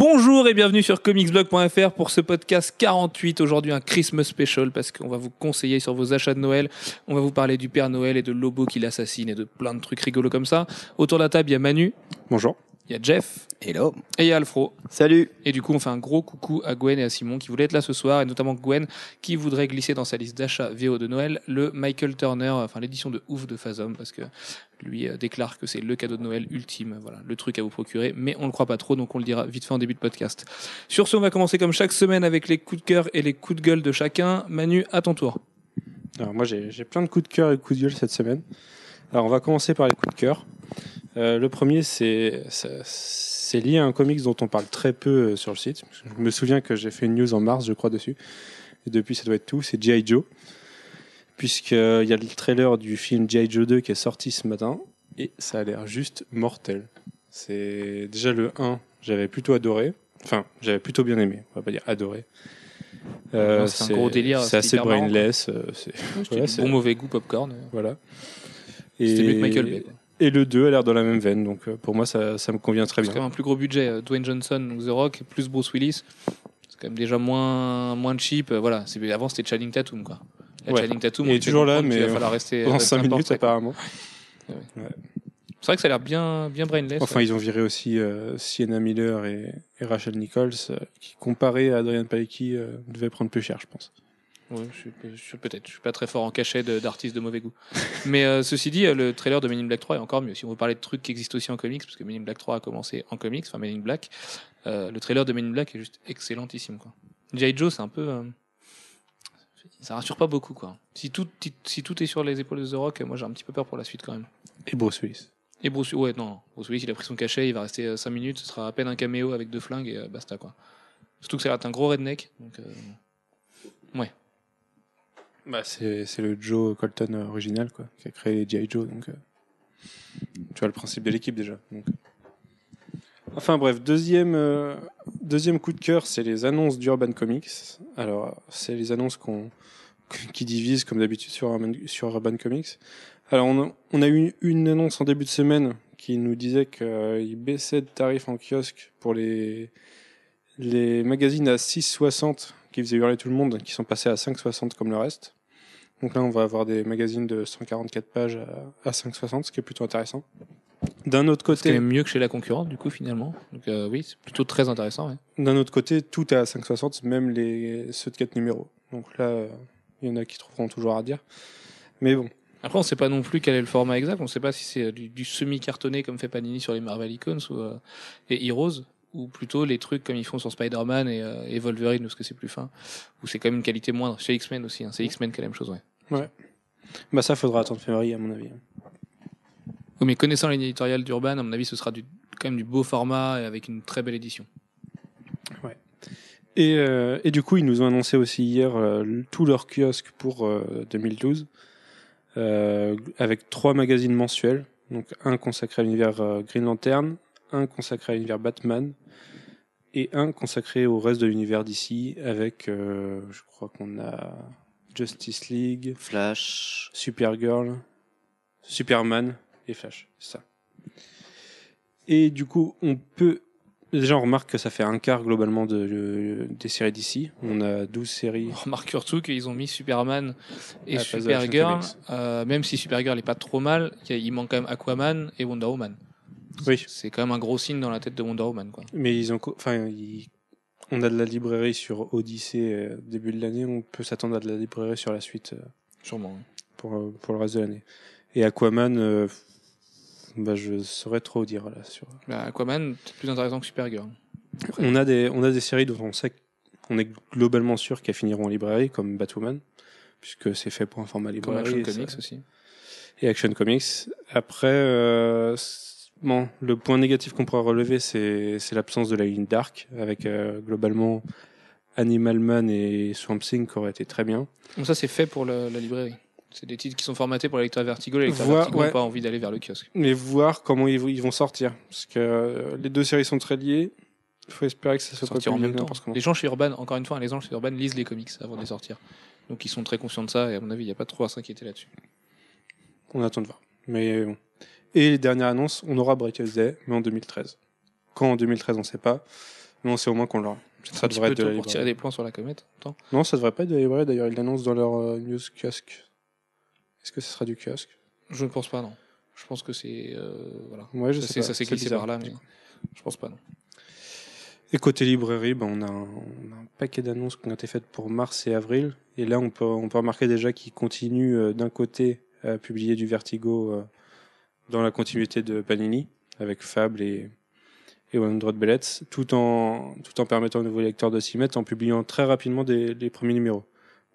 Bonjour et bienvenue sur comicsblog.fr pour ce podcast 48. Aujourd'hui un Christmas special parce qu'on va vous conseiller sur vos achats de Noël. On va vous parler du Père Noël et de Lobo qui l'assassine et de plein de trucs rigolos comme ça. Autour de la table, il y a Manu, Bonjour. Il y a Jeff Hello. et il y a Alfro. Salut. Et du coup, on fait un gros coucou à Gwen et à Simon qui voulaient être là ce soir, et notamment Gwen qui voudrait glisser dans sa liste d'achats VO de Noël le Michael Turner, enfin l'édition de ouf de Phasm, parce que lui euh, déclare que c'est le cadeau de Noël ultime, voilà, le truc à vous procurer, mais on le croit pas trop, donc on le dira vite fait en début de podcast. Sur ce, on va commencer comme chaque semaine avec les coups de cœur et les coups de gueule de chacun. Manu, à ton tour. Alors moi j'ai j'ai plein de coups de cœur et de coups de gueule cette semaine. Alors on va commencer par les coups de cœur. Euh, le premier c'est c'est- c'est lié à un comics dont on parle très peu euh, sur le site. Je me souviens que j'ai fait une news en mars je crois dessus. Et depuis ça doit être tout, c'est G.I. Joe. Puisqu'il y a le trailer du film G.I. Joe 2 qui est sorti ce matin et ça a l'air juste mortel. C'est déjà le 1, j'avais plutôt adoré. Enfin, j'avais plutôt bien aimé, on va pas dire adoré. Euh, Non, c'est un gros délire, C'est c'est assez brainless. euh, c'est- Ouais, bon mauvais goût popcorn. Voilà. C'était mieux que Michael Bay. Et le 2 a l'air dans la même veine, donc euh, pour moi ça, ça me convient très C'est quand bien. même un plus gros budget. euh, Dwayne Johnson, donc The Rock, plus Bruce Willis. C'est quand même déjà moins, moins cheap. euh, Voilà. Avant, c'était Channing Tatum, quoi. Là, Ouais. Channing Tatum, Il est toujours là, mais va falloir rester. Pendant rester 5 un minutes portrait, apparemment. C'est vrai que ça a l'air bien, bien brainless. Enfin, ils ont viré aussi euh, Sienna Miller et, et Rachel Nichols, euh, qui comparé à Adrian Palicki euh, devaient prendre plus cher, je pense. Ouais, je suis, peut-être. Je suis pas très fort en cachet d'artistes de, mauvais goût. Mais euh, ceci dit, euh, le trailer de Men in Black 3 est encore mieux. Si on veut parler de trucs qui existent aussi en comics, parce que Men in Black 3 a commencé en comics, enfin Men in Black, euh, le trailer de Men in Black est juste excellentissime. Quoi. G.I. Joe, c'est un peu. euh, ça rassure pas beaucoup. quoi. Si tout, si tout est sur les épaules de The Rock, moi j'ai un petit peu peur pour la suite quand même. Et Bruce Willis. Et Bruce, ouais, non, Bruce Willis, il a pris son cachet, il va rester 5 minutes, ce sera à peine un caméo avec deux flingues et euh, basta quoi. Surtout que ça va être un gros redneck. Donc, euh, Bah, c'est c'est le Joe Colton original, quoi, qui a créé G.I. Joe, donc... euh, tu vois le principe de l'équipe déjà. donc. Enfin bref, deuxième, euh, deuxième coup de cœur, c'est les annonces d'Urban Comics. Alors, c'est les annonces qu'on qui divisent comme d'habitude sur, Urban- sur Urban Comics. Alors, on a, on a eu une annonce en début de semaine qui nous disait qu'ils baissaient de tarifs en kiosque pour les, les magazines à 6,60 qui faisaient hurler tout le monde, qui sont passés à 5,60 comme le reste. Donc là, on va avoir des magazines de 144 pages à, à 5,60, ce qui est plutôt intéressant. D'un autre c'est côté, même mieux que chez la concurrente, du coup, finalement. Donc, euh, oui, c'est plutôt très intéressant. ouais. D'un autre côté, tout est à 5,60, même les ceux de 4 numéros. Donc là, euh, il y en a qui trouveront toujours à dire. Mais bon, Après, on sait pas non plus quel est le format exact. On sait pas si c'est euh, du, du semi-cartonné comme fait Panini sur les Marvel Icons ou, euh, et Heroes, ou plutôt les trucs comme ils font sur Spider-Man et, euh, et Wolverine, parce que c'est plus fin, ou c'est quand même une qualité moindre. Chez X-Men aussi, hein. c'est X-Men qui a la même chose, ouais. bah ça faudra attendre février à mon avis. Oui, mais connaissant éditoriale d'Urban, à mon avis, ce sera du, quand même du beau format et avec une très belle édition. Et, euh, et du coup, ils nous ont annoncé aussi hier euh, tout leur kiosque pour euh, 2012, euh, avec trois magazines mensuels. Donc un consacré à l'univers euh, Green Lantern, un consacré à l'univers Batman, et un consacré au reste de l'univers d'ici, avec, euh, je crois qu'on a Justice League, Flash. Supergirl, Superman et Flash, c'est ça. Et du coup, on peut. Déjà, on remarque que ça fait un quart globalement de, de- des séries d'ici. On a 12 séries. On remarque surtout qu'ils ont mis Superman et Action Supergirl, euh, même si Supergirl est pas trop mal, il y a- il manque quand même Aquaman et Wonder Woman. Oui. C'est quand même un gros signe dans la tête de Wonder Woman, quoi. Mais ils ont. Enfin, ils- on a de la librairie sur Odyssey euh, début de l'année. On peut s'attendre à de la librairie sur la suite euh, Sûrement. hein. pour, euh, pour le reste de l'année. Et Aquaman, euh, bah, je saurais trop dire là. Sur... Bah, Aquaman, peut-être plus intéressant que Supergirl. On a des, on a des séries dont on sait qu'on est globalement sûr qu'elles finiront en librairie, comme Batwoman, puisque c'est fait pour un format Comme librairie. Action et ça- Comics aussi. Et Action Comics. Après, euh, bon, le point négatif qu'on pourra relever, c'est l'absence de la ligne Dark, avec euh, globalement Animal Man et Swamp Thing qui auraient été très bien. Donc ça, c'est fait pour le- la librairie. C'est des titres qui sont formatés pour les lecteurs Vertigo. Les lecteurs Voir- Vertigo ouais. n'ont pas envie d'aller vers le kiosque. Mais voir comment ils, vont- ils vont sortir. Parce que euh, les deux séries sont très liées. Il faut espérer que ça soit pas sortir en même temps. n'importe comment. Les gens chez Urban, encore une fois, les gens chez Urban lisent les comics avant de les sortir. Donc ils sont très conscients de ça et à mon avis, il n'y a pas trop à s'inquiéter là-dessus. On attend de voir. Mais bon. Et les dernières annonces, on aura Breakers Day, mais en 2013. Quand en 2013, on ne sait pas. Mais Non, c'est au moins qu'on l'aura. Ça un petit peu tôt pour tirer des plans sur la comète. Attends. Non, ça devrait pas être de la librairie. D'ailleurs, ils l'annoncent dans leur euh, news kiosque. Est-ce que ce sera du kiosque? Je ne pense pas, non. Je pense que c'est. euh, voilà. Ouais, je Ça, sais c'est- pas. ça s'est C'est glissé bizarre, par là, mais je pense pas, non. Et côté librairie, ben, on, a un, on a un paquet d'annonces qui ont été faites pour mars et avril. Et là, on peut, on peut remarquer déjà qu'ils continuent euh, d'un côté à publier du Vertigo euh, dans la continuité de Panini, avec Fable et, et 100 Bellets, tout en, tout en permettant aux nouveaux lecteurs de s'y mettre en publiant très rapidement des, les premiers numéros.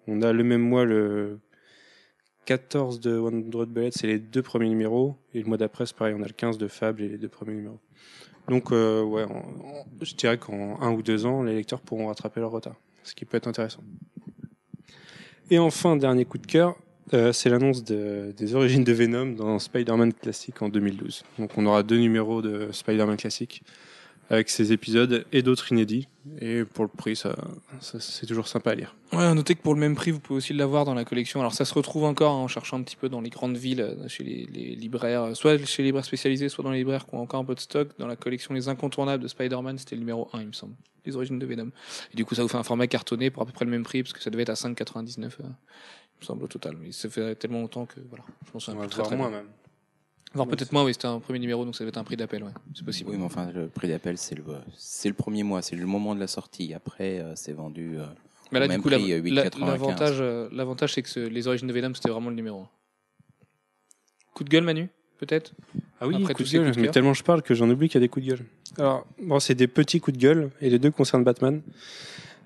On a le même mois le 14 de 100 Bellets, c'est les deux premiers numéros. Et le mois d'après, c'est pareil, on a le 15 de Fable et les deux premiers numéros. Donc, euh, ouais, je dirais qu'en un ou deux ans, les lecteurs pourront rattraper leur retard, ce qui peut être intéressant. Et enfin, dernier coup de cœur, euh, c'est l'annonce de- des origines de Venom dans Spider-Man classique en 2012. Donc, on aura deux numéros de Spider-Man classique avec ces épisodes et d'autres inédits. Et pour le prix, c'est toujours sympa à lire. Ouais, à que pour le même prix, vous pouvez aussi l'avoir dans la collection. Alors ça se retrouve encore hein, en cherchant un petit peu dans les grandes villes, euh, chez les, libraires, euh, soit chez les libraires spécialisés, soit dans les libraires qui ont encore un peu de stock. Dans la collection Les Incontournables de Spider-Man, c'était le numéro 1, il me semble. Les origines de Venom. Et du coup, ça vous fait un format cartonné pour à peu près le même prix, parce que ça devait être à 5,99, euh, il me semble, au total. Mais ça fait tellement longtemps que, voilà, je pense que c'est un On va très très moins bien. même. Voire peut-être moins, oui, c'était un premier numéro, donc ça devait être un prix d'appel, ouais. C'est possible. Oui, mais enfin, le prix d'appel, c'est le, c'est le premier mois, c'est le moment de la sortie. Après, euh, c'est vendu. euh, Mais là, Au du même coup, la- prix, euh, la- 8,95. l'avantage, euh, l'avantage, c'est que ce- les origines de Venom, c'était vraiment le numéro 1. Coup de gueule, Manu Peut-être? Ah oui, Après coup de gueule. mais tellement je parle que j'en oublie qu'il y a des coups de gueule. Alors, bon, c'est des petits coups de gueule et les deux concernent Batman.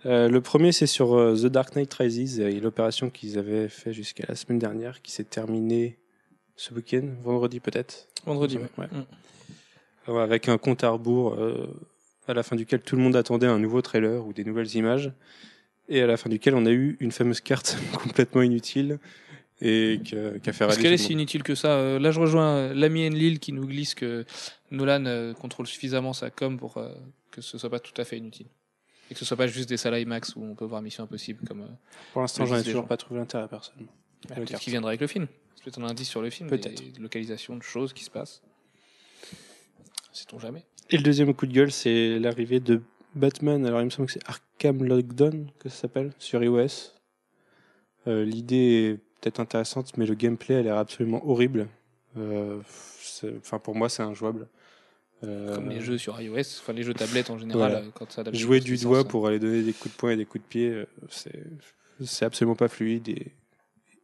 Euh, le premier, c'est sur euh, The Dark Knight Rises et l'opération qu'ils avaient fait jusqu'à la semaine dernière, qui s'est terminée ce week-end, vendredi peut-être. Vendredi, ouais. Ouais. Mm. Ouais, avec un compte à rebours euh, à la fin duquel tout le monde attendait un nouveau trailer ou des nouvelles images et à la fin duquel on a eu une fameuse carte complètement inutile et que- qui a fait Est-ce râler qu'elle est si inutile que ça Euh, Là, je rejoins l'ami Enlil qui nous glisse que Nolan euh, contrôle suffisamment sa com pour euh, que ce soit pas tout à fait inutile. Et que ce soit pas juste des salles IMAX où on peut voir Mission Impossible comme. euh, Pour l'instant, j'en ai toujours gens. pas trouvé l'intérêt personnellement. bah, la peut-être qu'il viendra avec le film. Peut-être un indice sur le film. Peut-être. Des localisations de choses qui se passent? Sait-on jamais Et le deuxième coup de gueule, c'est l'arrivée de Batman. Alors, il me semble que c'est Arkham Lockdown que ça s'appelle sur iOS. Euh, L'idée est peut-être intéressante, mais le gameplay a l'air absolument horrible. Euh, Enfin, pour moi, c'est injouable. Euh, Comme les jeux sur iOS, enfin les jeux tablettes en général, Voilà. euh, quand ça adapte Jouer du doigt pour aller donner des coups de poing et des coups de pied, euh, c'est absolument pas fluide et,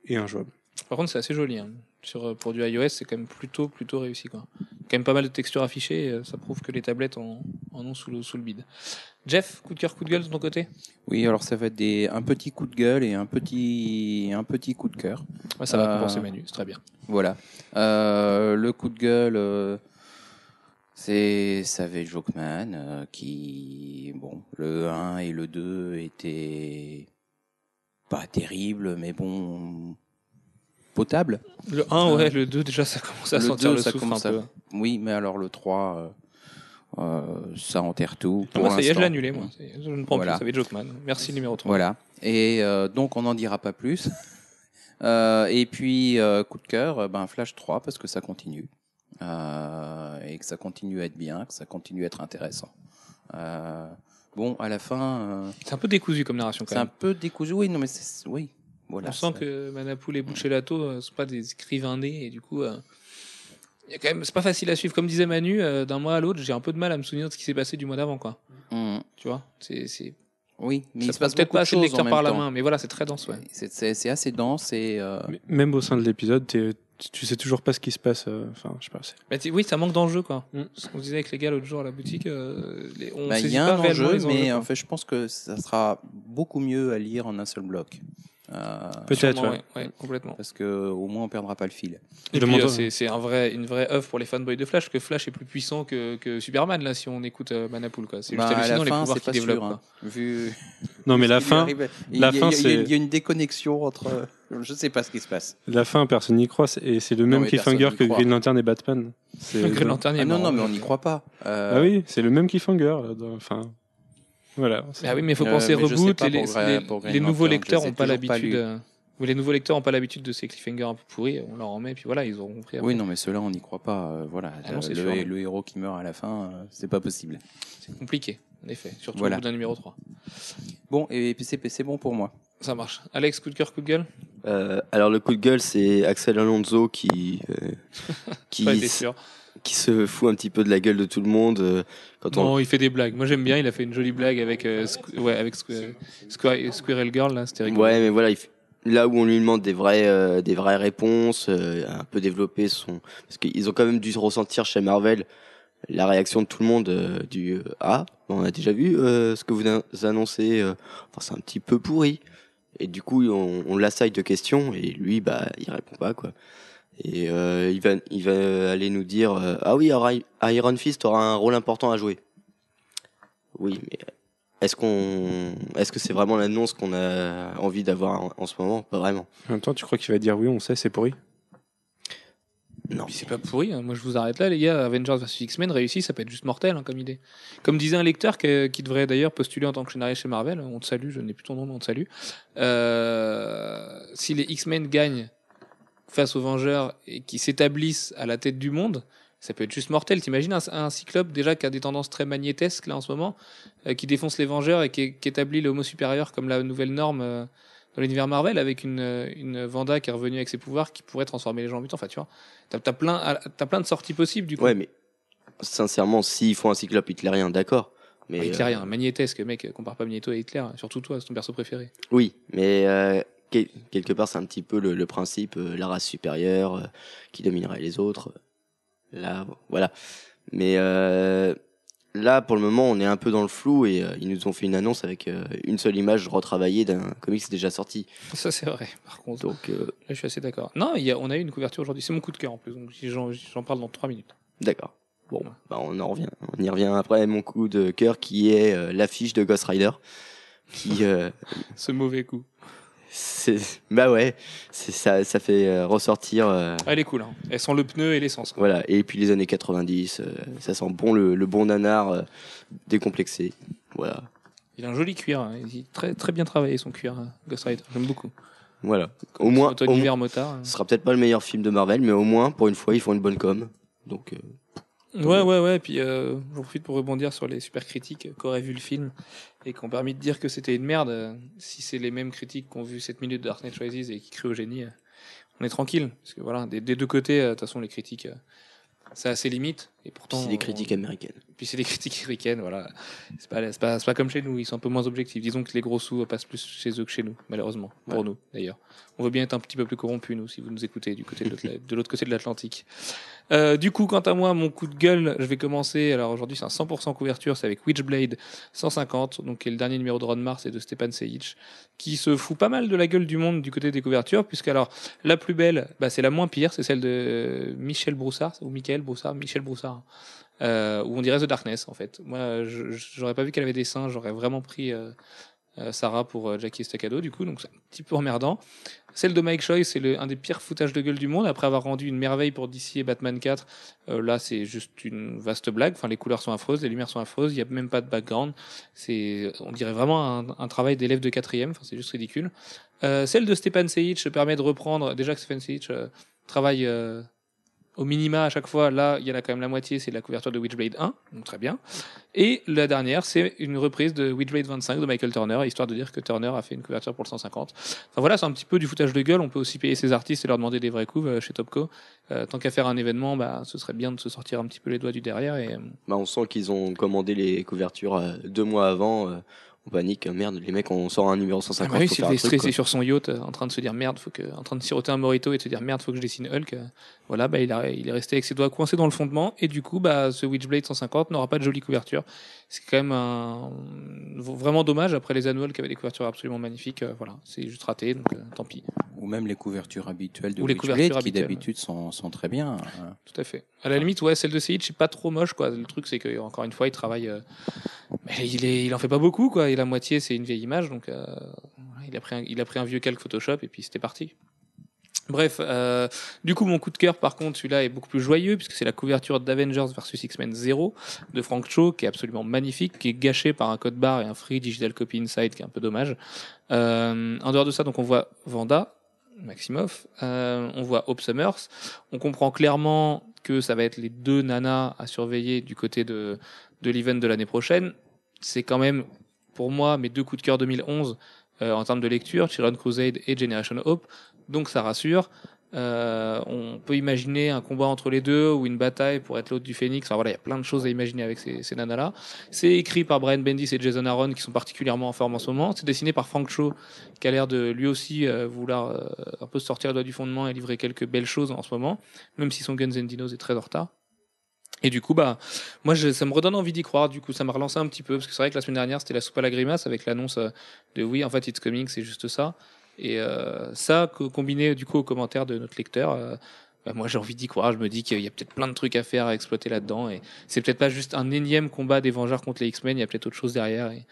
et injouable. Par contre, c'est assez joli. hein. Sur, pour du iOS, c'est quand même plutôt, plutôt réussi. Quoi. Quand même pas mal de textures affichées. ça prouve que les tablettes en, en ont sous le, sous le bide. Jeff, coup de cœur, coup de gueule de ton côté? Oui, alors ça va être des, un petit coup de gueule et un petit, un petit coup de cœur. Ouais, Ça va Euh, compenser Manu, c'est très bien. Voilà. Euh, le coup de gueule, euh, c'est Savage Jokeman euh, qui, bon, le 1 et le 2 étaient pas terribles, mais bon, potable. Le 1, ouais, le 2, déjà, ça commence à Le sentir 2, le ça souffle un à- peu. Oui, mais alors le 3, euh, euh, ça enterre tout. Ah, pour moi, ça y est, je annulé, moi. Je ne prends Voilà. plus, être Jokeman. Merci, numéro 3. Voilà. Et euh, donc, on n'en dira pas plus. Euh, et puis, euh, coup de cœur, euh, ben, Flash 3, parce que ça continue. Euh, et que ça continue à être bien, que ça continue à être intéressant. Euh, bon, à la fin, euh, C'est un peu décousu comme narration, quand c'est un même. peu décousu. Oui, non, mais c'est. Oui. Voilà. On sent que Manapoul et Buccelato ne sont pas des écrivains nés, et du coup. euh, y a quand même, c'est pas facile à suivre. Comme disait Manu, euh, d'un mois à l'autre, j'ai un peu de mal à me souvenir de ce qui s'est passé du mois d'avant, quoi. Hum, Tu vois, c'est, c'est, Oui, mais ça il se passe peut-être pas assez de lecteurs même par la temps. main, mais voilà, c'est très dense, ouais. C'est- C'est c'est assez dense et. euh, Même au sein de l'épisode, t'es- tu sais toujours pas ce qui se passe. euh, Enfin, je sais pas. c'est- Bah, tu- oui, ça manque d'enjeu, quoi. Mm. Ce qu'on disait avec les gars l'autre jour à la boutique, euh, les- on bah, saisit y a pas un enjeu, mais en fait, je pense que ça sera beaucoup mieux à lire en un seul bloc. Euh, Peut-être. Ouais. ouais, ouais, complètement. parce que au moins on perdra pas le fil. Et puis, euh, c'est, un vrai, une vraie œuvre pour les fanboys de Flash, que Flash est plus puissant que, que Superman, là, si on écoute euh, Manapool, quoi. C'est Bah, juste hallucinant la les fin, pouvoirs c'est qu'il développe, sûr. hein. Vu Non, mais la fin, arrive, il la y a- fin, il y a- c'est- il y a une déconnexion entre. Je sais pas ce qui se passe. la fin, personne n'y croit. Et c'est le même cliffhanger que. Green Lantern et Batman. Green Lantern, il Ah non, non, mais on n'y croit pas. Euh, Ah oui, c'est le même cliffhanger. Enfin, voilà. Ah oui, mais il faut Euh, penser sais reboot. les, les- nouveaux lecteurs n'ont pas l'habitude. euh, oui, les nouveaux lecteurs n'ont pas l'habitude de ces cliffhangers un peu pourris. On leur en met, puis voilà, ils auront compris. Oui, non, mais ceux-là, on n'y croit pas. euh, voilà, Ah non, le, sûr. le héros qui meurt à la fin, euh, c'est pas possible. C'est compliqué. en effet. Surtout Voilà. au bout d'un numéro 3. Bon, et puis c'est bon pour moi. Ça marche. Alex, coup de cœur, coup de gueule? Euh, alors le coup de gueule, c'est Axel Alonso qui euh, qui, sûr. Qui se fout un petit peu de la gueule de tout le monde euh, quand on Non, il fait des blagues. Moi, j'aime bien. Il a fait une jolie blague avec, euh, ouais, avec Squ- Squ- Squirrel Girl, là. C'était rigolo. Ouais, mais voilà, il fait- là où on lui demande des vraies, euh, des vraies réponses, euh, un peu développer son, parce qu'ils ont quand même dû ressentir chez Marvel la réaction de tout le monde euh, du euh, ah, on a déjà vu euh, ce que vous an- annoncez, euh, enfin c'est un petit peu pourri. Et du coup, on, on l'assaille de questions et lui, bah, il répond pas quoi. Et euh, il va, il va aller nous dire euh, ah oui, alors, Iron Fist aura un rôle important à jouer. Oui, mais est-ce qu'on, est-ce que c'est vraiment l'annonce qu'on a envie d'avoir en, en ce moment? Pas vraiment. En même temps, tu crois qu'il va dire oui, on sait, c'est pourri? Non. Puis c'est pas pourri. hein. Moi, je vous arrête là, les gars. Avengers vs X-Men réussi, ça peut être juste mortel hein, comme idée. Comme disait un lecteur que- qui devrait d'ailleurs postuler en tant que scénariste chez Marvel. On te salue, je n'ai plus ton nom, mais on te salue. Euh, si les X-Men gagnent face aux Vengeurs et qui s'établissent à la tête du monde, ça peut être juste mortel. T'imagines un, un Cyclope déjà qui a des tendances très magnétesques là en ce moment, euh, qui défonce les Vengeurs et qui, qui établit le Homo supérieur comme la nouvelle norme euh, dans l'univers Marvel avec une, euh, une Vanda qui est revenue avec ses pouvoirs qui pourrait transformer les gens en mutants. Enfin, tu vois, t'as as plein, t'as plein de sorties possibles du coup. Ouais, mais sincèrement, s'ils font un cyclope hitlérien, d'accord. Mais Mais Hitler, euh, magnétesque, mec, compare pas Magneto à Hitler, surtout toi, c'est ton perso préféré. oui, mais quel- quelque part, c'est un petit peu le, le principe, euh, la race supérieure euh, qui dominerait les autres. Là, voilà. Mais euh, là, pour le moment, on est un peu dans le flou et ils nous ont fait une annonce avec une seule image retravaillée d'un comics déjà sorti. Ça, c'est vrai, par contre. Donc, Là, je suis assez d'accord. Non, il y a, on a eu une couverture aujourd'hui, c'est mon coup de cœur en plus, donc j'en j'en parle dans 3 minutes. d'accord. Bon, bah, on en revient. On y revient après. Mon coup de cœur qui est euh, l'affiche de Ghost Rider, qui euh, Ce mauvais coup. C'est bah ouais, c'est ça ça fait euh, ressortir euh, elle est cool, hein. elle sent le pneu et l'essence. voilà et puis les années 90, euh, ça sent bon le, le bon nanar euh, décomplexé. Voilà. Il a un joli cuir, hein. il est très, très bien travaillé son cuir, hein, Ghost Rider, j'aime beaucoup. Voilà. Au moins au motard. hein. ce sera peut-être pas le meilleur film de Marvel mais au moins pour une fois ils font une bonne com. Donc Ouais, ouais, ouais. Puis euh, j'en profite pour rebondir sur les super critiques qu'auraient vu le film et qui ont permis de dire que c'était une merde. Si c'est les mêmes critiques qui ont vu 7 minutes de Dark Knight Rises et qui crient au génie, euh, on est tranquille. Parce que voilà, des, des deux côtés, euh, de toute façon, les critiques, euh, ça a ses limites. Et pourtant, c'est des on- critiques américaines. Puis c'est des critiques américaines, voilà. C'est pas, c'est pas, c'est pas comme chez nous, ils sont un peu moins objectifs. Disons que les gros sous passent plus chez eux que chez nous, malheureusement. Pour Ouais. nous, d'ailleurs. On veut bien être un petit peu plus corrompus, nous, si vous nous écoutez du côté de l'autre, côté de l'Atlantique. Euh, du coup, quant à moi, mon coup de gueule, je vais commencer. Alors aujourd'hui, c'est un 100% couverture, c'est avec Witchblade 150, donc qui est le dernier numéro de Ron Mars et de Stepan Sejic, qui se fout pas mal de la gueule du monde du côté des couvertures, puisque alors, la plus belle, bah, c'est la moins pire, c'est celle de Michel Broussard, ou Michael Broussard, Michel Broussard, euh, où on dirait The Darkness, en fait. Moi, j'aurais pas vu qu'elle avait des seins, j'aurais vraiment pris euh, Sarah pour euh, Jackie Estacado, du coup, donc c'est un petit peu emmerdant. Celle de Mike Choi, c'est un des pires foutages de gueule du monde. Après avoir rendu une merveille pour DC et Batman 4, euh, là c'est juste une vaste blague. Enfin, les couleurs sont affreuses, les lumières sont affreuses, il n'y a même pas de background. C'est, on dirait vraiment un, un travail d'élève de quatrième. Enfin, c'est juste ridicule. Euh, celle de Stepan Sejic permet de reprendre. Déjà que Stepan Sejic euh, travaille euh, au minima à chaque fois. Là, il y en a quand même la moitié, c'est la couverture de Witchblade 1, donc très bien. Et la dernière, c'est une reprise de Witchblade 25 de Michael Turner, histoire de dire que Turner a fait une couverture pour le 150. Enfin voilà, c'est un petit peu du foutage de gueule. On peut aussi payer ses artistes et leur demander des vrais coups euh, chez Topco. Euh, tant qu'à faire un événement, bah, ce serait bien de se sortir un petit peu les doigts du derrière. Et, euh, Bah on sent qu'ils ont commandé les couvertures deux mois avant. On panique, merde, les mecs, on sort un numéro Ah 150 bah oui, c'est quoi. sur son yacht euh, en train de se dire merde, faut que, en train de siroter un morito et de se dire merde, faut que je dessine Hulk. euh, voilà, bah il, a, il est resté avec ses doigts coincés dans le fondement et du coup, bah ce Witchblade 150 n'aura pas de jolie couverture. C'est quand même un, vraiment dommage après les annuals qui avaient des couvertures absolument magnifiques. euh, voilà, c'est juste raté, donc euh, tant pis. Ou même les couvertures habituelles de Ou les Witchblade, couvertures qui d'habitude sont, sont très bien. hein. Tout à fait. À la limite, ouais, celle de Seyid, c'est pas trop moche, quoi. Le truc, c'est que encore une fois, il travaille. euh, mais il est, il en fait pas beaucoup, quoi. La moitié, c'est une vieille image, donc euh, il a pris, un, il a pris un vieux calque Photoshop et puis c'était parti. Bref, euh, du coup, mon coup de cœur, par contre, celui-là est beaucoup plus joyeux puisque c'est la couverture d'Avengers versus X-Men 0 de Frank Cho, qui est absolument magnifique, qui est gâché par un code barre et un free digital copy inside, qui est un peu dommage. Euh, en dehors de ça, donc on voit Vanda, Maximoff, on voit Hope Summers, on comprend clairement que ça va être les deux nanas à surveiller du côté de, de l'event de l'année prochaine. c'est quand même, pour moi, mes deux coups de cœur 2011 euh, en termes de lecture, Children Crusade et Generation Hope. Donc ça rassure. Euh, on peut imaginer un combat entre les deux ou une bataille pour être l'autre du Phoenix. Enfin voilà, il y a plein de choses à imaginer avec ces, ces nanas-là. C'est écrit par Brian Bendis et Jason Aaron qui sont particulièrement en forme en ce moment. C'est dessiné par Frank Shaw qui a l'air de lui aussi euh, vouloir euh, un peu sortir le doigt du fondement et livrer quelques belles choses en ce moment, même si son Guns and Dinos est très en retard. Et du coup, bah, moi, je, ça me redonne envie d'y croire. Du coup, ça m'a relancé un petit peu parce que c'est vrai que la semaine dernière, c'était la soupe à la grimace avec l'annonce euh, de oui, en fait, it's coming, c'est juste ça. Et euh, ça, co- combiné du coup aux commentaires de notre lecteur, euh, bah, moi, j'ai envie d'y croire. Je me dis qu'il y a peut-être plein de trucs à faire, à exploiter là-dedans. Et c'est peut-être pas juste un énième combat des Vengeurs contre les X-Men. Il y a peut-être autre chose derrière. Et,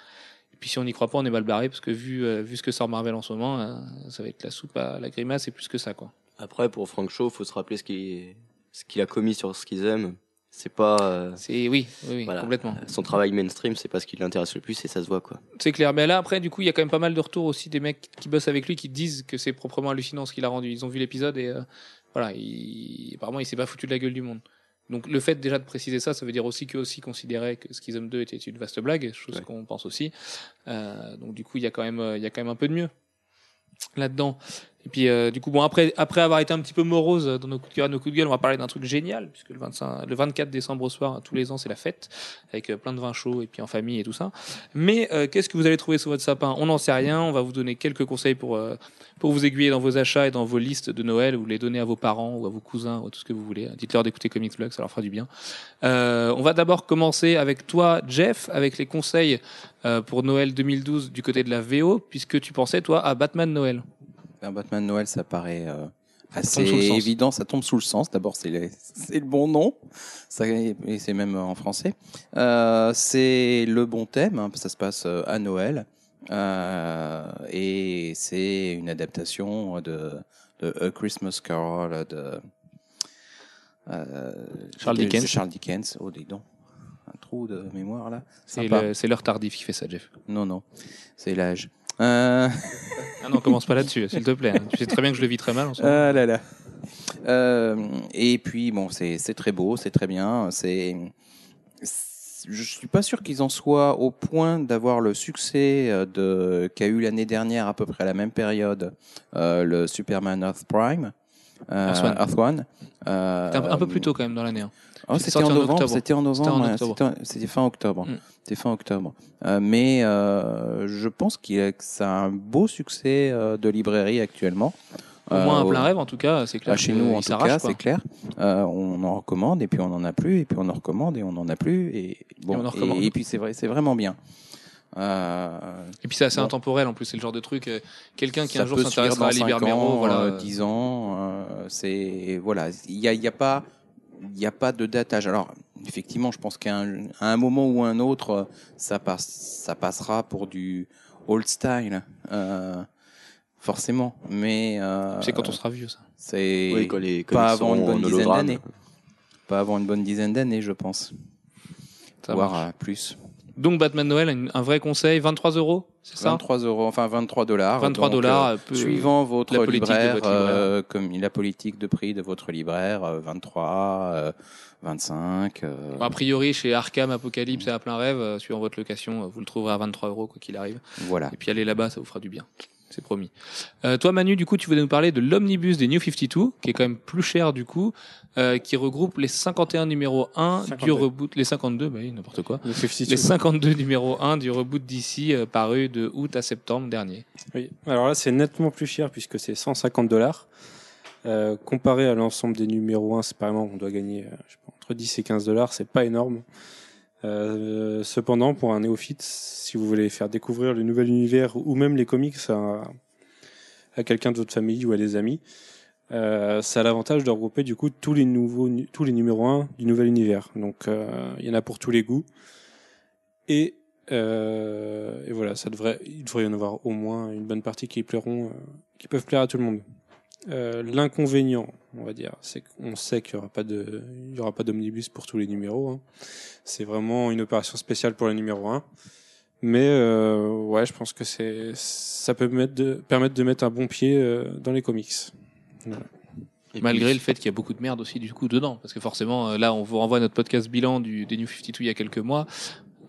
puis si on n'y croit pas, on est mal barré parce que vu euh, vu ce que sort Marvel en ce moment, ça va être la soupe à la grimace et plus que ça, quoi. Après, pour Frank Shaw, faut se rappeler ce qu'il ce qu'il a commis sur ce qu'ils aiment. C'est pas euh, C'est oui, oui, oui, Voilà. complètement. son travail mainstream, c'est pas ce qui l'intéresse le plus et ça se voit quoi. C'est clair. Mais là, après, du coup, il y a quand même pas mal de retours aussi des mecs qui bossent avec lui qui disent que c'est proprement hallucinant ce qu'il a rendu. Ils ont vu l'épisode et euh, voilà, il... apparemment, il s'est pas foutu de la gueule du monde. Donc, le fait déjà de préciser ça, ça veut dire aussi qu'eux aussi considéraient que Schism 2 était une vaste blague, chose Ouais. qu'on pense aussi. Euh, donc, du coup, il y a quand même, euh, il y a quand même un peu de mieux là-dedans. Et puis, euh, du coup, bon, après, après avoir été un petit peu morose dans nos coups de cœur nos coups de gueule, on va parler d'un truc génial, puisque le, 25, le 24 décembre au soir, tous les ans, c'est la fête, avec euh, plein de vin chaud et puis en famille et tout ça. Mais euh, qu'est-ce que vous allez trouver sur votre sapin? On n'en sait rien. On va vous donner quelques conseils pour euh, pour vous aiguiller dans vos achats et dans vos listes de Noël. Vous les donnez à vos parents ou à vos cousins ou tout ce que vous voulez. Dites-leur d'écouter Comics Blog, ça leur fera du bien. Euh, on va d'abord commencer avec toi, Jeff, avec les conseils pour Noël 2012 du côté de la VO, puisque tu pensais toi à Batman Noël. Un Batman Noël, ça paraît euh, assez évident. Ça tombe sous le sens. D'abord, c'est le, c'est le bon nom. Ça, et c'est même en français. Euh, c'est le bon thème. hein, ça se passe euh, à Noël. Euh, et c'est une adaptation de, de A Christmas Carol de euh, Charles de- Dickens. Charles Dickens. Oh, dis donc. Un trou de mémoire là. C'est Sympa. le- c'est l'heure tardif qui fait ça, Jeff. Non, non. C'est l'âge. Euh... Ah non, commence pas là-dessus, s'il te plaît. hein. Tu sais très bien que je le vis très mal en ce moment. Ah là là. Euh, et puis bon, c'est c'est très beau, c'est très bien. C'est c'est- je suis pas sûr qu'ils en soient au point d'avoir le succès euh, de qu'a eu l'année dernière à peu près à la même période euh, le Superman Earth Prime. Euh, Earth One. Earth One. Euh, un, un peu plus tôt quand même dans l'année. hein. Oh, C'était en en novembre. C'était en novembre. C'était fin octobre. Mm. C'était fin octobre. Euh, mais euh, je pense qu'il a, que ça a un beau succès euh, de librairie actuellement. Au moins un Euh, plein rêve, en tout cas, c'est clair. ah, chez nous, en tout cas, c'est clair. Euh, on en recommande et puis on en a plus et puis on en recommande et on en a plus et bon et puis c'est vrai, c'est vraiment bien. Euh, Et puis c'est assez Bon. intemporel en plus, c'est le genre de truc. euh, Quelqu'un qui ça un jour s'intéressera à Libermero, ans, voilà. euh, 10 ans, euh, c'est voilà, il y a, y a pas il y a pas de datage. Alors effectivement, je pense qu'à un, à un moment ou un autre, ça passe, ça passera pour du old style, euh, forcément. Mais euh, C'est quand on sera vieux, ça. c'est Oui, quand les pas avant une bonne dizaine d'années. pas avant une bonne dizaine d'années, je pense, Ça voire marche. euh, plus. Donc Batman Noël, un, un vrai conseil, 23 euros, c'est ça? 23 euros, enfin 23 dollars. 23 Donc, dollars. euh, peu- Suivant votre la politique de libraire, votre libraire. euh, comme la politique de prix de votre libraire, euh, 23, euh, 25. euh, A priori, chez Arkham, Apocalypse et à plein rêve, suivant votre location, vous le trouverez à 23 euros quoi qu'il arrive. voilà. Et puis allez là-bas, ça vous fera du bien. C'est promis. Euh, toi, Manu, du coup, tu voulais nous parler de l'omnibus des New 52, qui est quand même plus cher du coup, euh, qui regroupe les 51 numéro 1 du 52. reboot, les 52, bah oui, n'importe quoi. Le 52. Les 52 numéro 1 du reboot d'ici, euh, paru de août à septembre dernier. Oui. Alors là, c'est nettement plus cher puisque c'est 150 dollars. Comparé à l'ensemble des numéros 1, séparément, on doit gagner je sais pas, entre 10 et 15 dollars. C'est pas énorme. Euh, cependant, pour un néophyte, si vous voulez faire découvrir le nouvel univers ou même les comics à, quelqu'un de votre famille ou à des amis, euh, ça a l'avantage de regrouper du coup tous les nouveaux, tous les numéros 1 du nouvel univers. Donc, euh, il y en a pour tous les goûts. Et, euh, voilà, devrait, il devrait y en avoir au moins une bonne partie qui plairont, qui peuvent plaire à tout le monde. Euh, L'inconvénient, on va dire, c'est qu'on sait qu'il y aura pas de, il y aura pas d'omnibus pour tous les numéros. hein. C'est vraiment une opération spéciale pour le numéro 1. Mais euh, ouais, je pense que c'est, ça peut mettre de, permettre de mettre un bon pied euh, dans les comics. Et Malgré puis, le fait qu'il y a beaucoup de merde aussi du coup dedans, parce que forcément, euh, là, on vous renvoie à notre podcast bilan du, des New 52 il y a quelques mois.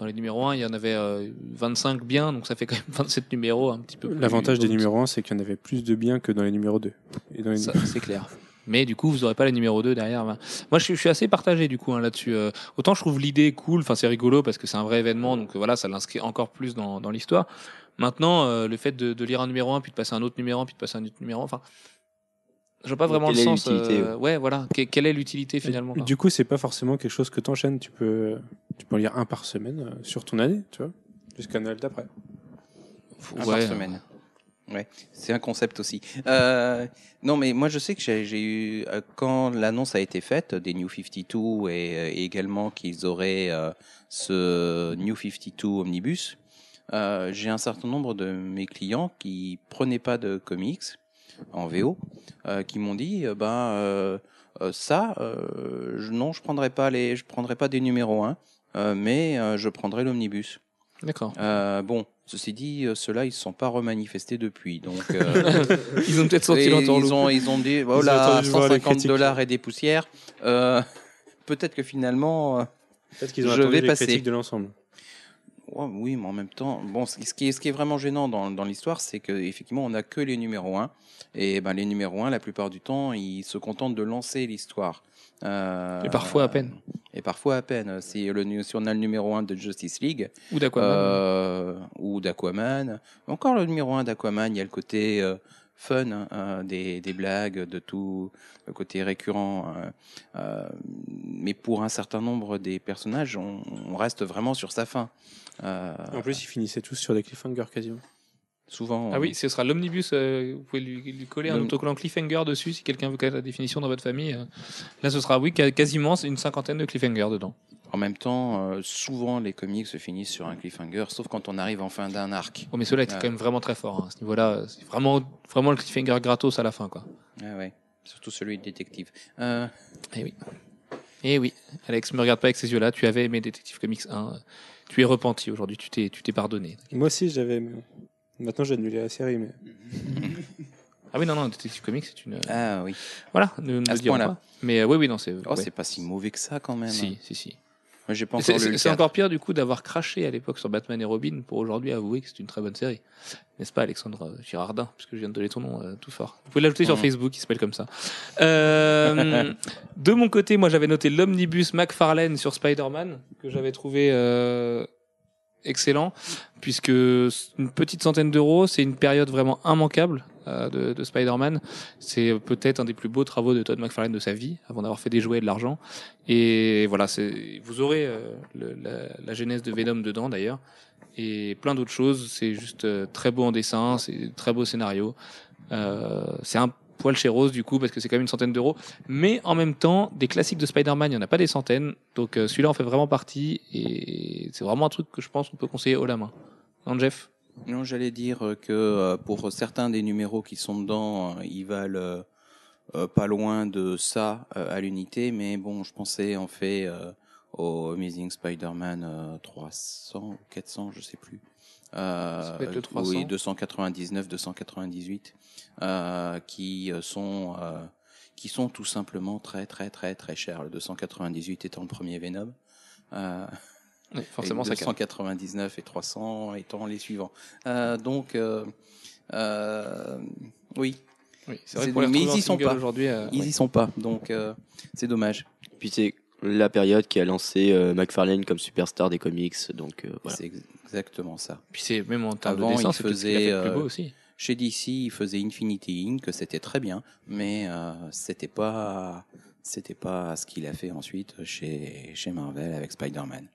Dans les numéros 1, il y en avait euh, 25 bien, donc ça fait quand même 27 numéros un petit peu. plus L'avantage des numéros 1, c'est qu'il y en avait plus de biens que dans les numéros 2. Et dans les... Ça, c'est clair. Mais du coup, vous aurez pas les numéros 2 derrière. Ben, Moi, je suis, assez partagé du coup hein, là-dessus. Euh, autant je trouve l'idée cool, enfin c'est rigolo parce que c'est un vrai événement, donc euh, voilà, ça l'inscrit encore plus dans, dans l'histoire. Maintenant, euh, le fait de, de lire un numéro 1 puis de passer à un autre numéro 1 puis de passer à un autre numéro 1, enfin, je vois pas vraiment le quelle sens. euh, ouais, voilà. Que- quelle est l'utilité finalement Du coup, c'est pas forcément quelque chose que t'enchaînes. Tu peux, tu peux en lire un par semaine euh, sur ton année, tu vois, jusqu'à Noël d'après. Un Ouais. par semaine. Ouais, c'est un concept aussi. Euh, non, mais moi je sais que j'ai eu euh, quand l'annonce a été faite des New 52 et, et également qu'ils auraient euh, ce New 52 omnibus. euh, j'ai un certain nombre de mes clients qui prenaient pas de comics en VO, euh, qui m'ont dit euh, ben euh, ça, euh, je, non, je prendrai pas les, je prendrai pas des numéros 1, euh, mais euh, je prendrai l'omnibus. D'accord. Euh, bon, ceci dit, euh, ceux-là, ils ne sont pas remanifestés depuis. Donc, euh, Ils ont peut-être sorti et longtemps. ils, ont, ils ont dit, voilà, entendu voir les 150 critiques. dollars et des poussières. Euh, Peut-être que finalement, euh, Peut-être qu'ils ont Je vais les passer. critiques de l'ensemble. Oui, mais en même temps, bon, ce qui est, ce qui est vraiment gênant dans, dans l'histoire, c'est qu'effectivement, on n'a que les numéros 1. Et ben, les numéros 1, la plupart du temps, ils se contentent de lancer l'histoire. Euh, Et parfois à peine. Et parfois à peine. Si, le, si on a le numéro 1 de Justice League, Ou d'Aquaman. euh, ou d'Aquaman. Encore le numéro 1 d'Aquaman, il y a le côté euh, fun hein, euh, des, blagues, de tout, le côté récurrent. euh, euh, mais pour un certain nombre des personnages, on, on reste vraiment sur sa fin. Euh, En plus, ils finissaient tous sur des cliffhangers quasiment. Souvent. Ah oui, ce sera l'omnibus. euh, vous pouvez lui, lui coller un autocollant cliffhanger dessus si quelqu'un veut connaître la définition dans votre famille. euh. Là, ce sera, oui, quasiment c'est une cinquantaine de cliffhangers dedans. En même temps, euh, souvent les comics se finissent sur un cliffhanger, sauf quand on arrive en fin d'un arc. Oh, mais ceux-là étaient Ouais. quand même vraiment très forts. hein. À ce niveau-là, c'est vraiment, vraiment le cliffhanger gratos à la fin. Quoi. Ah ouais. Surtout celui de détective. Euh, Et oui. Et oui, Alex, me regarde pas avec ces yeux-là. Tu avais aimé Detective Comics 1. Tu es repenti aujourd'hui. Tu t'es, tu t'es pardonné. Moi aussi, j'avais. aimé. Maintenant, j'ai annulé la série, mais Ah oui, non, non, Detective Comics, c'est une. ah oui. Voilà, ne, ne À le ce dirons point-là. pas. Mais euh, oui, oui, non, c'est. Oh, ouais. c'est pas si mauvais que ça quand même. Si, si, si. Moi, j'ai pas C'est- encore lu C'est le c'est 4. encore pire du coup d'avoir craché à l'époque sur Batman et Robin pour aujourd'hui avouer que c'est une très bonne série. N'est-ce pas Alexandre Girardin Puisque je viens de donner ton nom euh, tout fort. Vous pouvez l'ajouter sur Mhm. Facebook, il s'appelle comme ça. Euh, de mon côté, moi j'avais noté l'omnibus McFarlane sur Spider-Man que j'avais trouvé euh, excellent puisque une petite centaine d'euros, c'est une période vraiment immanquable euh, de, de Spider-Man. C'est peut-être un des plus beaux travaux de Todd McFarlane de sa vie avant d'avoir fait des jouets et de l'argent. Et voilà, c'est vous aurez euh, la, la genèse de Venom dedans d'ailleurs et plein d'autres choses. C'est juste euh, très beau en dessin, c'est très beau scénario. Euh, c'est un poil chez Rose du coup parce que c'est quand même une centaine d'euros, mais en même temps des classiques de Spider-Man, il y en a pas des centaines, donc euh, celui-là en fait vraiment partie et c'est vraiment un truc que je pense qu'on peut conseiller haut la main. Non Jeff? Non, j'allais dire que euh, pour certains des numéros qui sont dedans, euh, ils valent euh, pas loin de ça à l'unité, mais bon, je pensais en fait au Amazing Spider-Man euh, 300 ou 400, je sais plus. Euh, Ça peut être le 300. Oui, 299, 298, euh, qui euh, sont euh, qui sont tout simplement très très très très chers. Le 298 étant le premier Venom. Euh, Ouais, Forcément et ça calme. 299 et 300 étant les suivants. Euh, donc, euh, euh, oui, Oui, c'est vrai mais ils y sont pas. aujourd'hui. euh, ils oui. y sont pas. Donc, euh, c'est dommage. Puis c'est la période qui a lancé euh, McFarlane comme superstar des comics. Donc euh, voilà. C'est ex- exactement ça. Puis c'est même en termes Avant, de dessin, il faisait, plus euh, beau aussi. Chez DC, il faisait Infinity Inc, que c'était très bien, mais euh, c'était pas c'était pas ce qu'il a fait ensuite chez chez Marvel avec Spider-Man.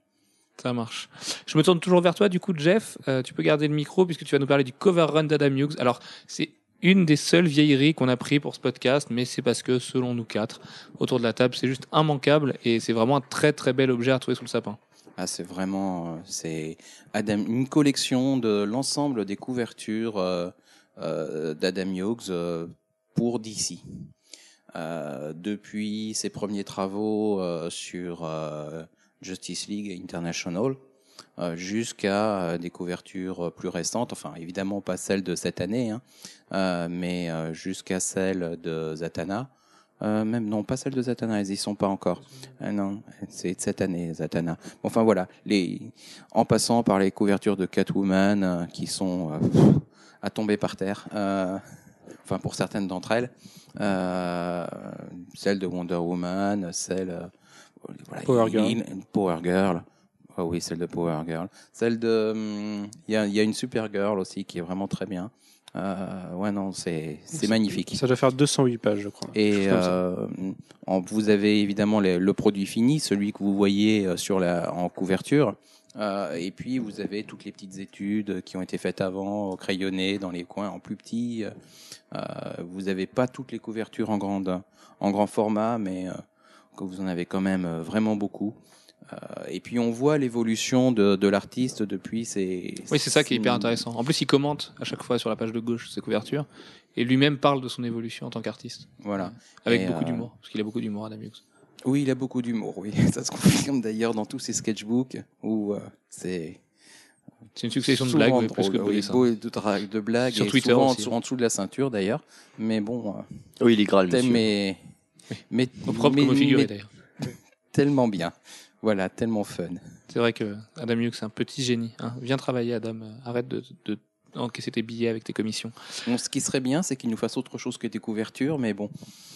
Ça marche. Je me tourne toujours vers toi, du coup, Jeff. Euh, tu peux garder le micro puisque tu vas nous parler du cover run d'Adam Hughes. Alors, c'est une des seules vieilleries qu'on a pris pour ce podcast, mais c'est parce que, selon nous quatre, autour de la table, c'est juste immanquable et c'est vraiment un très très bel objet à retrouver sous le sapin. Ah, c'est vraiment, euh, c'est Adam, une collection de l'ensemble des couvertures euh, euh, d'Adam Hughes euh, pour DC. Euh, depuis ses premiers travaux euh, sur Justice League International jusqu'à euh, des couvertures euh, plus récentes, enfin évidemment pas celles de cette année, hein, euh, mais euh, jusqu'à celle de Zatanna. Euh, même non, pas celle de Zatanna, ils y sont pas encore. Ah non, c'est de cette année, Zatanna. Enfin voilà, les, en passant par les couvertures de Catwoman euh, qui sont euh, à tomber par terre. Euh, enfin pour certaines d'entre elles, euh, celle de Wonder Woman, celle euh, voilà, Power il- Girl. Power Girl. Ah oui, celle de Power Girl. Celle de, hum, il y a, il y a une Super Girl aussi qui est vraiment très bien. Euh, ouais non, c'est magnifique. Ça doit faire 208 pages, je crois. Et euh, vous avez évidemment le, le produit fini, celui que vous voyez euh, sur la, en couverture. Euh, et puis vous avez toutes les petites études qui ont été faites avant, crayonnées dans les coins en plus petit. Vous n'avez pas toutes les couvertures en grande, en grand format, mais que vous en avez quand même vraiment beaucoup. Euh, et puis on voit l'évolution de, de l'artiste depuis ses. Oui, c'est ça qui est hyper intéressant. En plus, il commente à chaque fois sur la page de gauche ses couvertures et lui-même parle de son évolution en tant qu'artiste Voilà. avec Et, beaucoup euh, d'humour parce qu'il a beaucoup d'humour Adam Hughes. Oui, il a beaucoup d'humour, oui. Ça se confirme d'ailleurs dans tous ses sketchbooks où euh, c'est C'est une succession de blagues, mais drôle, plus que de oui, beau- de, blagues Sur et Twitter souvent en aussi. dessous, en dessous de la ceinture d'ailleurs. Mais bon, euh, Oui, il est est, mais, Au propre mais- comme au figuré mais d'ailleurs. tellement bien. Voilà, tellement fun. C'est vrai que Adam Hughes, c'est un petit génie. Hein. Viens travailler, Adam. Arrête de, de encaisser tes billets avec tes commissions. Bon, ce qui serait bien, c'est qu'il nous fasse autre chose que des couvertures, mais bon.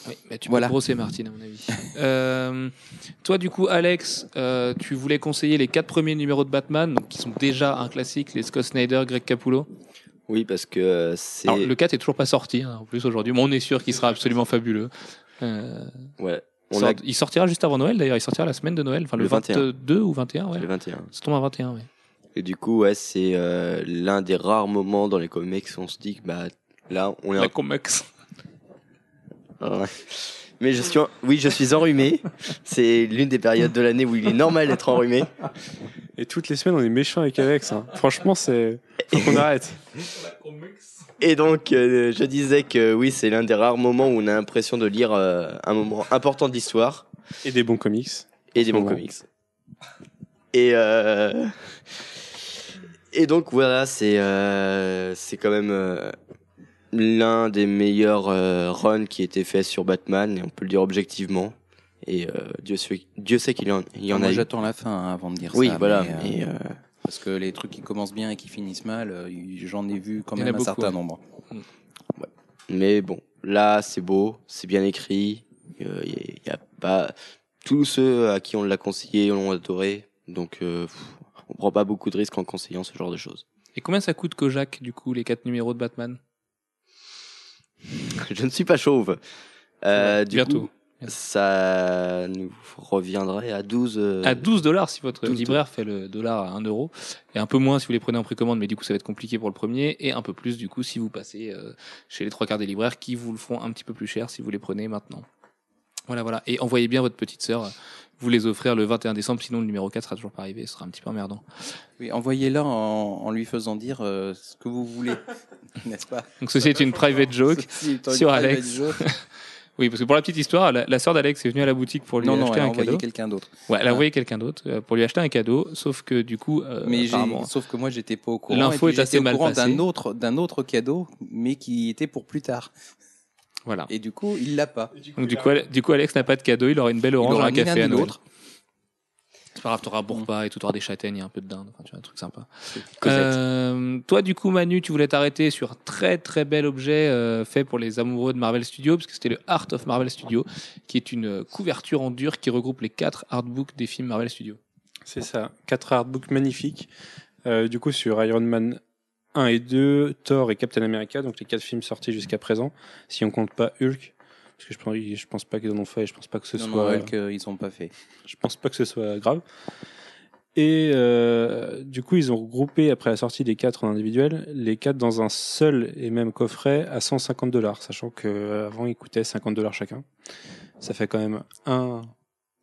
Oui, mais tu Voilà. peux brosser Martine, à mon avis. euh, toi, du coup, Alex, euh, tu voulais conseiller les quatre premiers numéros de Batman, donc, qui sont déjà un classique, les Scott Snyder, Greg Capullo. Oui, parce que euh, c'est. Le 4 est toujours pas sorti, hein, en plus, aujourd'hui. Mais on est sûr qu'il sera absolument fabuleux. Euh, Ouais. On sort- a Il sortira juste avant Noël, d'ailleurs. Il sortira la semaine de Noël, enfin le, Le 21. 22 ou 21, ouais. le 21. Ça tombe à 21, ouais. Et du coup, ouais, c'est euh, l'un des rares moments dans les comics où on se dit que bah là, on est La un... Comex. Ouais. Mais je suis, en- oui, je suis enrhumé. C'est l'une des périodes de l'année où il est normal d'être enrhumé. Et toutes les semaines, on est méchant avec Alex. hein. Franchement, c'est. Faut qu'on arrête. Et donc, euh, je disais que oui, c'est l'un des rares moments où on a l'impression de lire euh, un moment important de l'histoire Et des bons comics. et des bons Bon. comics. Et euh, et donc voilà, c'est euh, c'est quand même euh, l'un des meilleurs euh, runs qui a été fait sur Batman, et on peut le dire objectivement. Et euh, Dieu sait, Dieu sait qu'il y en, il y en Moi, a j'attends la fin hein, avant de dire Oui, ça. voilà. mais, euh, mais, euh, Parce que les trucs qui commencent bien et qui finissent mal, euh, j'en ai vu quand même a un beaucoup, certain ouais. nombre. mais bon, là, c'est beau, c'est bien écrit. Il y, a pas tous ceux à qui on l'a conseillé l'ont adoré. Donc, euh, pff, on prend pas beaucoup de risques en conseillant ce genre de choses. Et combien ça coûte Kojak, du coup, les quatre numéros de Batman? Je ne suis pas chauve. Euh, du Bientôt. coup, ça nous reviendrait à 12. euh, À 12 dollars si votre 12 libraire fait le dollar à 1 euro. Et un peu moins si vous les prenez en précommande, mais du coup ça va être compliqué pour le premier. Et un peu plus du coup si vous passez euh, chez les trois quarts des libraires qui vous le font un petit peu plus cher si vous les prenez maintenant. Voilà, voilà. Et envoyez bien votre petite sœur. Vous les offrir le 21 décembre, sinon le numéro 4 sera toujours pas arrivé. Ce sera un petit peu emmerdant. Oui, envoyez-la en, en lui faisant dire euh, ce que vous voulez, n'est-ce pas? Donc ceci est une private joke. Sur Alex. joke. Oui, parce que pour la petite histoire, la, la sœur d'Alex est venue à la boutique pour lui Non, non, acheter elle a un envoyé cadeau. quelqu'un d'autre. Ouais, elle a Ah. envoyé quelqu'un d'autre euh, pour lui acheter un cadeau, sauf que du coup, euh, Mais sauf que moi j'étais pas au courant. L'info est assez au mal courant passée. d'un autre, d'un autre cadeau, mais qui était pour plus tard. voilà. Et du coup, il l'a pas. Donc du coup, Ale- du coup, Alex n'a pas de cadeau, il aura une belle orange, aura un café à Noël. C'est pas grave, t'auras repas et tout, t'auras des châtaignes et un peu de dinde, enfin, tu vois, un truc sympa. Cosette. Euh, toi, du coup, Manu, tu voulais t'arrêter sur un très très bel objet euh, fait pour les amoureux de Marvel Studios, parce que c'était le Art of Marvel Studios, qui est une couverture en dur qui regroupe les quatre artbooks des films Marvel Studios. C'est ça. Quatre artbooks magnifiques. Euh, du coup, sur Iron Man 1 et 2, Thor et Captain America, donc les quatre films sortis jusqu'à présent, si on compte pas Hulk, parce que je pense, je pense pas qu'ils en ont fait, et je pense pas que ce Non, soit, non, Hulk, euh, ils ont pas fait. je pense pas que ce soit grave. Et euh, du coup, ils ont regroupé après la sortie des quatre en individuel, les quatre dans un seul et même coffret à 150 dollars, sachant que avant ils coûtaient 50 dollars chacun. Ça fait quand même un.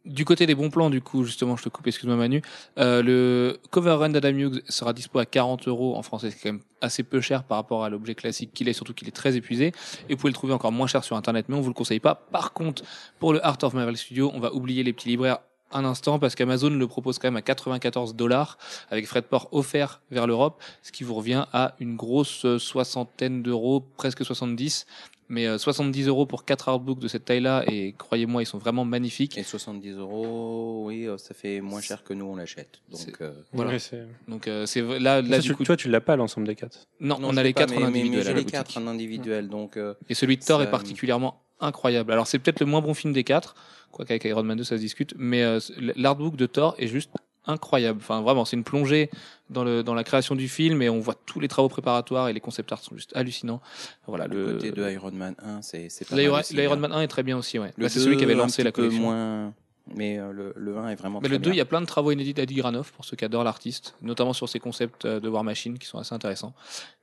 Du côté des bons plans, du coup, justement, je te coupe, excuse-moi Manu, euh, le cover run d'Adam Hughes sera dispo à 40 euros en français, c'est quand même assez peu cher par rapport à l'objet classique qu'il est, surtout qu'il est très épuisé, et vous pouvez le trouver encore moins cher sur Internet, mais on vous le conseille pas. Par contre, pour le Art of Marvel Studio, on va oublier les petits libraires un instant parce qu'Amazon le propose quand même à 94 dollars avec frais de port offert vers l'Europe, ce qui vous revient à une grosse soixantaine d'euros, presque 70. Mais euh, 70 euros pour quatre artbooks de cette taille-là, et croyez-moi, ils sont vraiment magnifiques. Et 70 euros, oui, euh, ça fait moins cher que nous on l'achète. Donc, euh, Voilà. C'est- Donc euh, c'est là, là Ça, du tu- coup, Toi, tu l'as pas l'ensemble des quatre. non, non, on a les pas, quatre mais- en mais- mais individuel. j'ai les boutique. quatre en individuel, donc euh, Et celui de Thor est particulièrement incroyable. Alors c'est peut-être le moins bon film des quatre, quoi qu'avec Iron Man 2 ça se discute, mais euh, l'artbook de Thor est juste incroyable. Enfin vraiment, c'est une plongée dans le dans la création du film et on voit tous les travaux préparatoires et les concept art sont juste hallucinants. Voilà le le côté de Iron Man 1, c'est pas l'Iron hein. Man 1 est très bien aussi, ouais. Bah, c'est celui qui 2, avait lancé la collection. moins, mais euh, le, le 1 est vraiment Mais très le 2, il y a plein de travaux inédits d'Adi Granoff pour ceux qui adorent l'artiste, notamment sur ses concepts euh, de War Machine qui sont assez intéressants.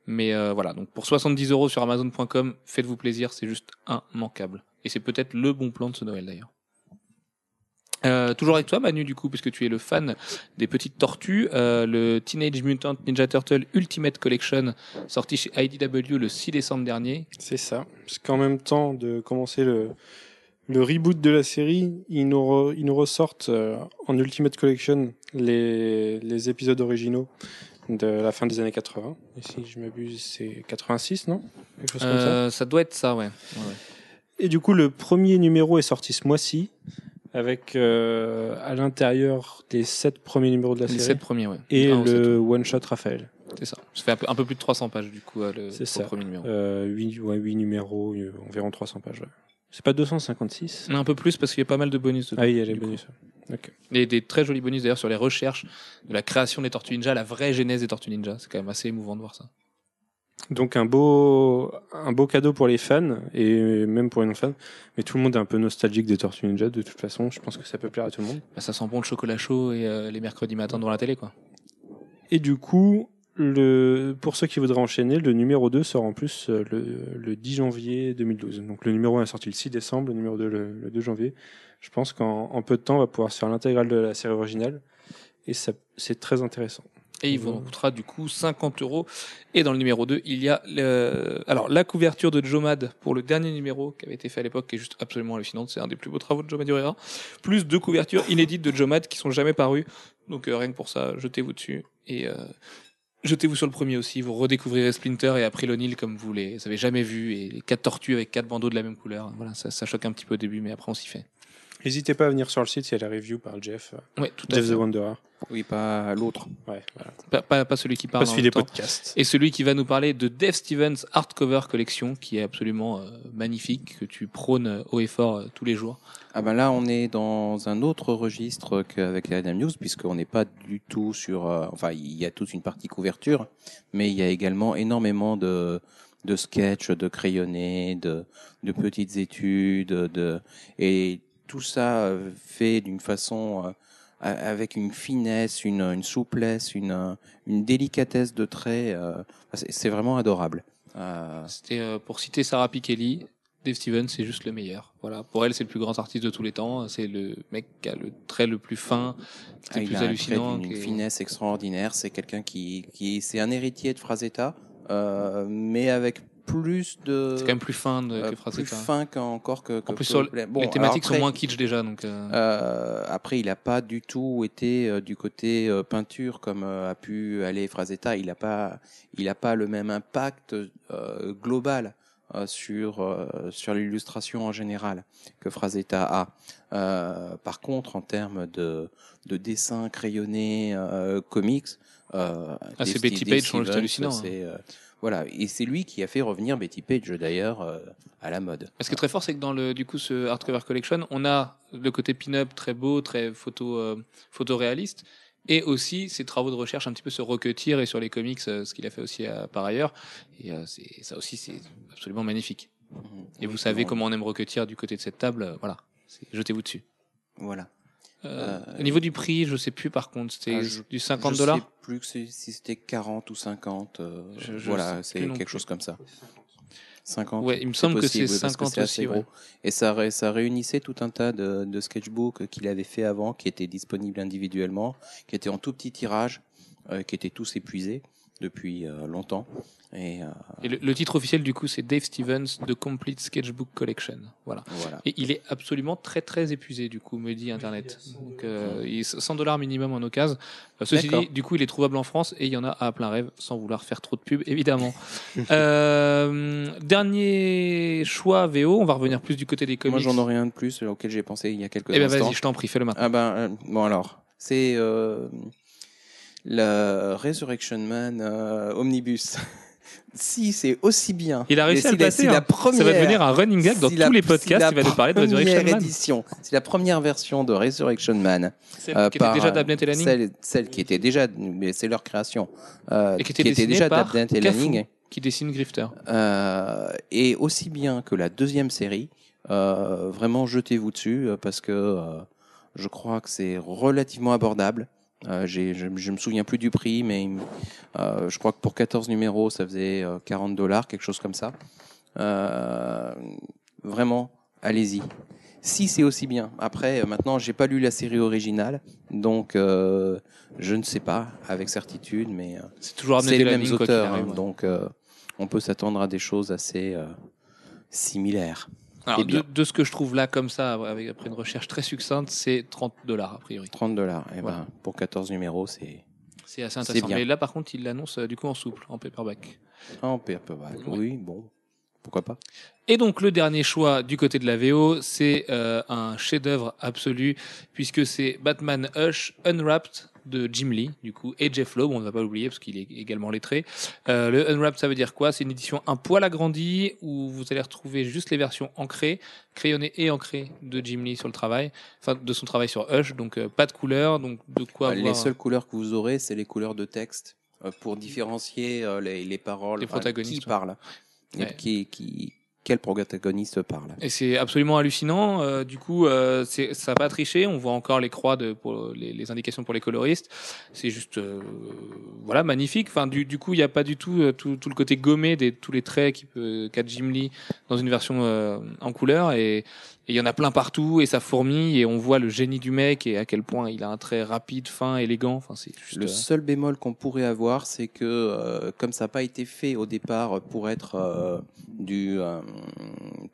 Mais euh, voilà, donc pour 70 euros sur Amazon.com, faites-vous plaisir, c'est juste immanquable. Et c'est peut-être le bon plan de ce Noël d'ailleurs. Euh, toujours avec toi Manu du coup puisque tu es le fan des petites tortues euh, le Teenage Mutant Ninja Turtle Ultimate Collection sorti chez IDW le 6 décembre dernier C'est ça. Parce qu'en même temps de commencer le, le reboot de la série, ils nous, re- ils nous ressortent euh, en Ultimate Collection les, les épisodes originaux de la fin des années 80. Et si je m'abuse, c'est 86, non? Quelque chose comme ça. Ça doit être ça ouais, Ouais, ouais. Et du coup, le premier numéro est sorti ce mois-ci, avec euh, à l'intérieur des sept premiers numéros de la les série 7 premiers ouais et le one-shot Raphaël. tout. c'est ça ça fait un peu, un peu plus de 300 pages du coup le, ça. premier numéro Euh, 8, ouais, huit numéros, euh, environ 300 pages. ouais. C'est pas 256 un peu plus parce qu'il y a pas mal de bonus dedans. Ah, il y a les bonus. Ok. Et des très jolis bonus d'ailleurs sur les recherches de la création des Tortues Ninja, la vraie genèse des Tortues Ninja. C'est quand même assez émouvant de voir ça. Donc un beau, un beau cadeau pour les fans et même pour les non-fans. Mais tout le monde est un peu nostalgique des Tortues Ninja de toute façon. Je pense que ça peut plaire à tout le monde. Bah, ça sent bon le chocolat chaud et euh, les mercredis matins devant la télé, quoi. Et du coup, le, pour ceux qui voudraient enchaîner, le numéro 2 sort en plus euh, le, le 10 janvier 2012. Donc le numéro 1 est sorti le 6 décembre, le numéro 2 le, le 2 janvier. Je pense qu'en en peu de temps, on va pouvoir se faire l'intégrale de la série originale. Et ça, c'est très intéressant. Et il vous coûtera du coup 50 euros. Et dans le numéro 2, il y a le... alors la couverture de Jomad pour le dernier numéro qui avait été fait à l'époque, qui est juste absolument hallucinante. C'est un des plus beaux travaux de Jomad Urera. Plus deux couvertures inédites de Jomad qui sont jamais parues. Donc euh, rien que pour ça, jetez-vous dessus. Et euh, jetez-vous sur le premier aussi. Vous redécouvrirez Splinter et April comme vous les avez jamais vus. Et les quatre tortues avec quatre bandeaux de la même couleur. Voilà, ça, ça choque un petit peu au début, mais après on s'y fait. N'hésitez pas à venir sur le site, il y a la review par Jeff, euh, Ouais, tout à Jeff fait. the Wanderer. Oui, pas l'autre. Ouais, voilà. Pas, pas, pas celui qui parle Pas celui des temps. podcasts. Et celui qui va nous parler de Dave Stevens Hardcover Collection, qui est absolument euh, magnifique, que tu prônes euh, haut et fort euh, tous les jours. Ah ben là, on est dans un autre registre qu'avec les Adam News, puisqu'on n'est pas du tout sur... euh, enfin, il y a toute une partie couverture, mais il y a également énormément de, de sketchs, de crayonnés, de, de petites études, de, et tout ça euh, fait d'une façon... euh, avec une finesse, une, une souplesse, une, euh, une délicatesse de trait. euh, c'est vraiment adorable. C'était euh, pour citer Sarah Pikeli, Dave Stevens c'est juste le meilleur. Voilà, pour elle c'est le plus grand artiste de tous les temps. C'est le mec qui a le trait le plus fin, qui est Ah, le il plus un trait hallucinant. qui est- finesse extraordinaire. C'est quelqu'un qui, qui c'est un héritier de Frazetta, euh, mais avec plus de C'est quand même plus fin de, euh, que plus Frazetta. fin qu'encore que, que En plus, que Bon, les thématiques après, sont moins kitsch déjà, donc. euh, euh, après, il n'a pas du tout été du côté peinture comme a pu aller Frazetta. Il n'a pas, il a pas le même impact euh, global euh, sur euh, sur l'illustration en général que Frazetta a. Euh, par contre, en termes de de dessin crayonné euh, comics, Ah, c'est Betty Page, hein. c'est, euh, voilà, et c'est lui qui a fait revenir Betty Page d'ailleurs euh, à la mode. Ce qui est très fort, c'est que dans le du coup ce hardcover collection, on a le côté pin-up très beau, très photo euh, photoréaliste, et aussi ses travaux de recherche un petit peu se recotir et sur les comics, euh, ce qu'il a fait aussi euh, par ailleurs. Et euh, c'est ça aussi, c'est absolument magnifique. Et vous savez comment on aime recotir du côté de cette table, euh, voilà. Jetez-vous dessus. Voilà. Euh, au niveau du prix, je sais plus par contre, c'était Ah, je- du 50 je dollars. sais plus que si c'était 40 ou 50. euh, Je- je voilà, sais c'est quelque plus. chose comme ça. 50. Ouais, il me semble que c'est possible, parce 50 c'est assez aussi, ouais. gros. Et ça, ré- ça réunissait tout un tas de, de sketchbooks qu'il avait fait avant, qui étaient disponibles individuellement, qui étaient en tout petit tirage, euh, qui étaient tous épuisés. Depuis euh, longtemps. Et euh, Et le, le titre officiel, du coup, c'est Dave Stevens, The Complete Sketchbook Collection. Voilà. voilà. Et il est absolument très très épuisé, du coup, me dit Internet. Donc, euh, il est 100 dollars minimum en occasion. Euh, ceci dit, du coup, il est trouvable en France et il y en a à plein rêve, sans vouloir faire trop de pub, évidemment. euh, dernier choix VO, on va revenir plus du côté des comics. Moi, j'en aurais un de plus auquel j'ai pensé il y a quelques Eh ben instants. vas-y, je t'en prie, fais-le maintenant. Ah ben, euh, bon alors, c'est euh, la Resurrection Man euh, Omnibus. si c'est aussi bien. Il a réussi à le placer, si hein. la première, Ça va devenir un running gag dans si tous les podcasts. Il va nous parler de Resurrection première Man. édition, c'est la première version de Resurrection Man. Celle euh, qui était déjà euh, d'Abnett et Lanning. Celle, celle qui était déjà, mais c'est leur création, euh, Et qui était dessinée déjà par d'Abnett et. Lanning. qui dessine Grifter. Euh, et aussi bien que la deuxième série, euh, vraiment jetez-vous dessus euh, parce que euh, je crois que c'est relativement abordable. Euh, j'ai- je, je me souviens plus du prix, mais euh, je crois que pour 14 numéros, ça faisait euh, 40 dollars, quelque chose comme ça. Euh, vraiment, allez-y. Si c'est aussi bien. Après, euh, maintenant, j'ai pas lu la série originale, donc euh, je ne sais pas avec certitude, mais euh, C'est toujours c'est les mêmes auteurs, arrive, hein, ouais. donc euh, on peut s'attendre à des choses assez euh, similaires. Alors, Eh bien. de, de ce que je trouve là, comme ça, avec, après une recherche très succincte, c'est 30 dollars a priori. 30 dollars. Et Voilà. ben, pour 14 numéros, c'est C'est assez intéressant. Mais là, par contre, il l'annonce euh, du coup en souple, en paperback. un paperback. Oui, bon, pourquoi pas? Et donc, le dernier choix du côté de la VO, c'est euh, un chef-d'œuvre absolu, puisque c'est Batman Hush Unwrapped de Jim Lee, du coup, et Jeff Loeb, on ne va pas l'oublier parce qu'il est également lettré. Euh, le Unwrapped, ça veut dire quoi? C'est une édition un poil agrandie où vous allez retrouver juste les versions ancrées, crayonnées et ancrées de Jim Lee sur le travail, enfin de son travail sur Hush, donc euh, pas de couleur, donc de quoi Euh, les avoir seules couleurs que vous aurez, c'est les couleurs de texte euh, pour différencier euh, les, les paroles, Les protagonistes, qui parle, et Ouais. qui, qui, quel protagoniste parle? Et c'est absolument hallucinant. Euh, du coup, euh, c'est- ça va tricher. On voit encore les croix de, pour les, les indications pour les coloristes. C'est juste, euh, voilà, magnifique. Enfin, du, du coup, il n'y a pas du tout, euh, tout tout le côté gommé des tous les traits qui peut qu'a Jim Lee dans une version euh, en couleur. Et et il y en a plein partout et ça fourmille et on voit le génie du mec et à quel point il a un trait rapide, fin, élégant. Enfin, c'est juste. Le euh, seul bémol qu'on pourrait avoir, c'est que euh, comme ça n'a pas été fait au départ pour être euh, du euh,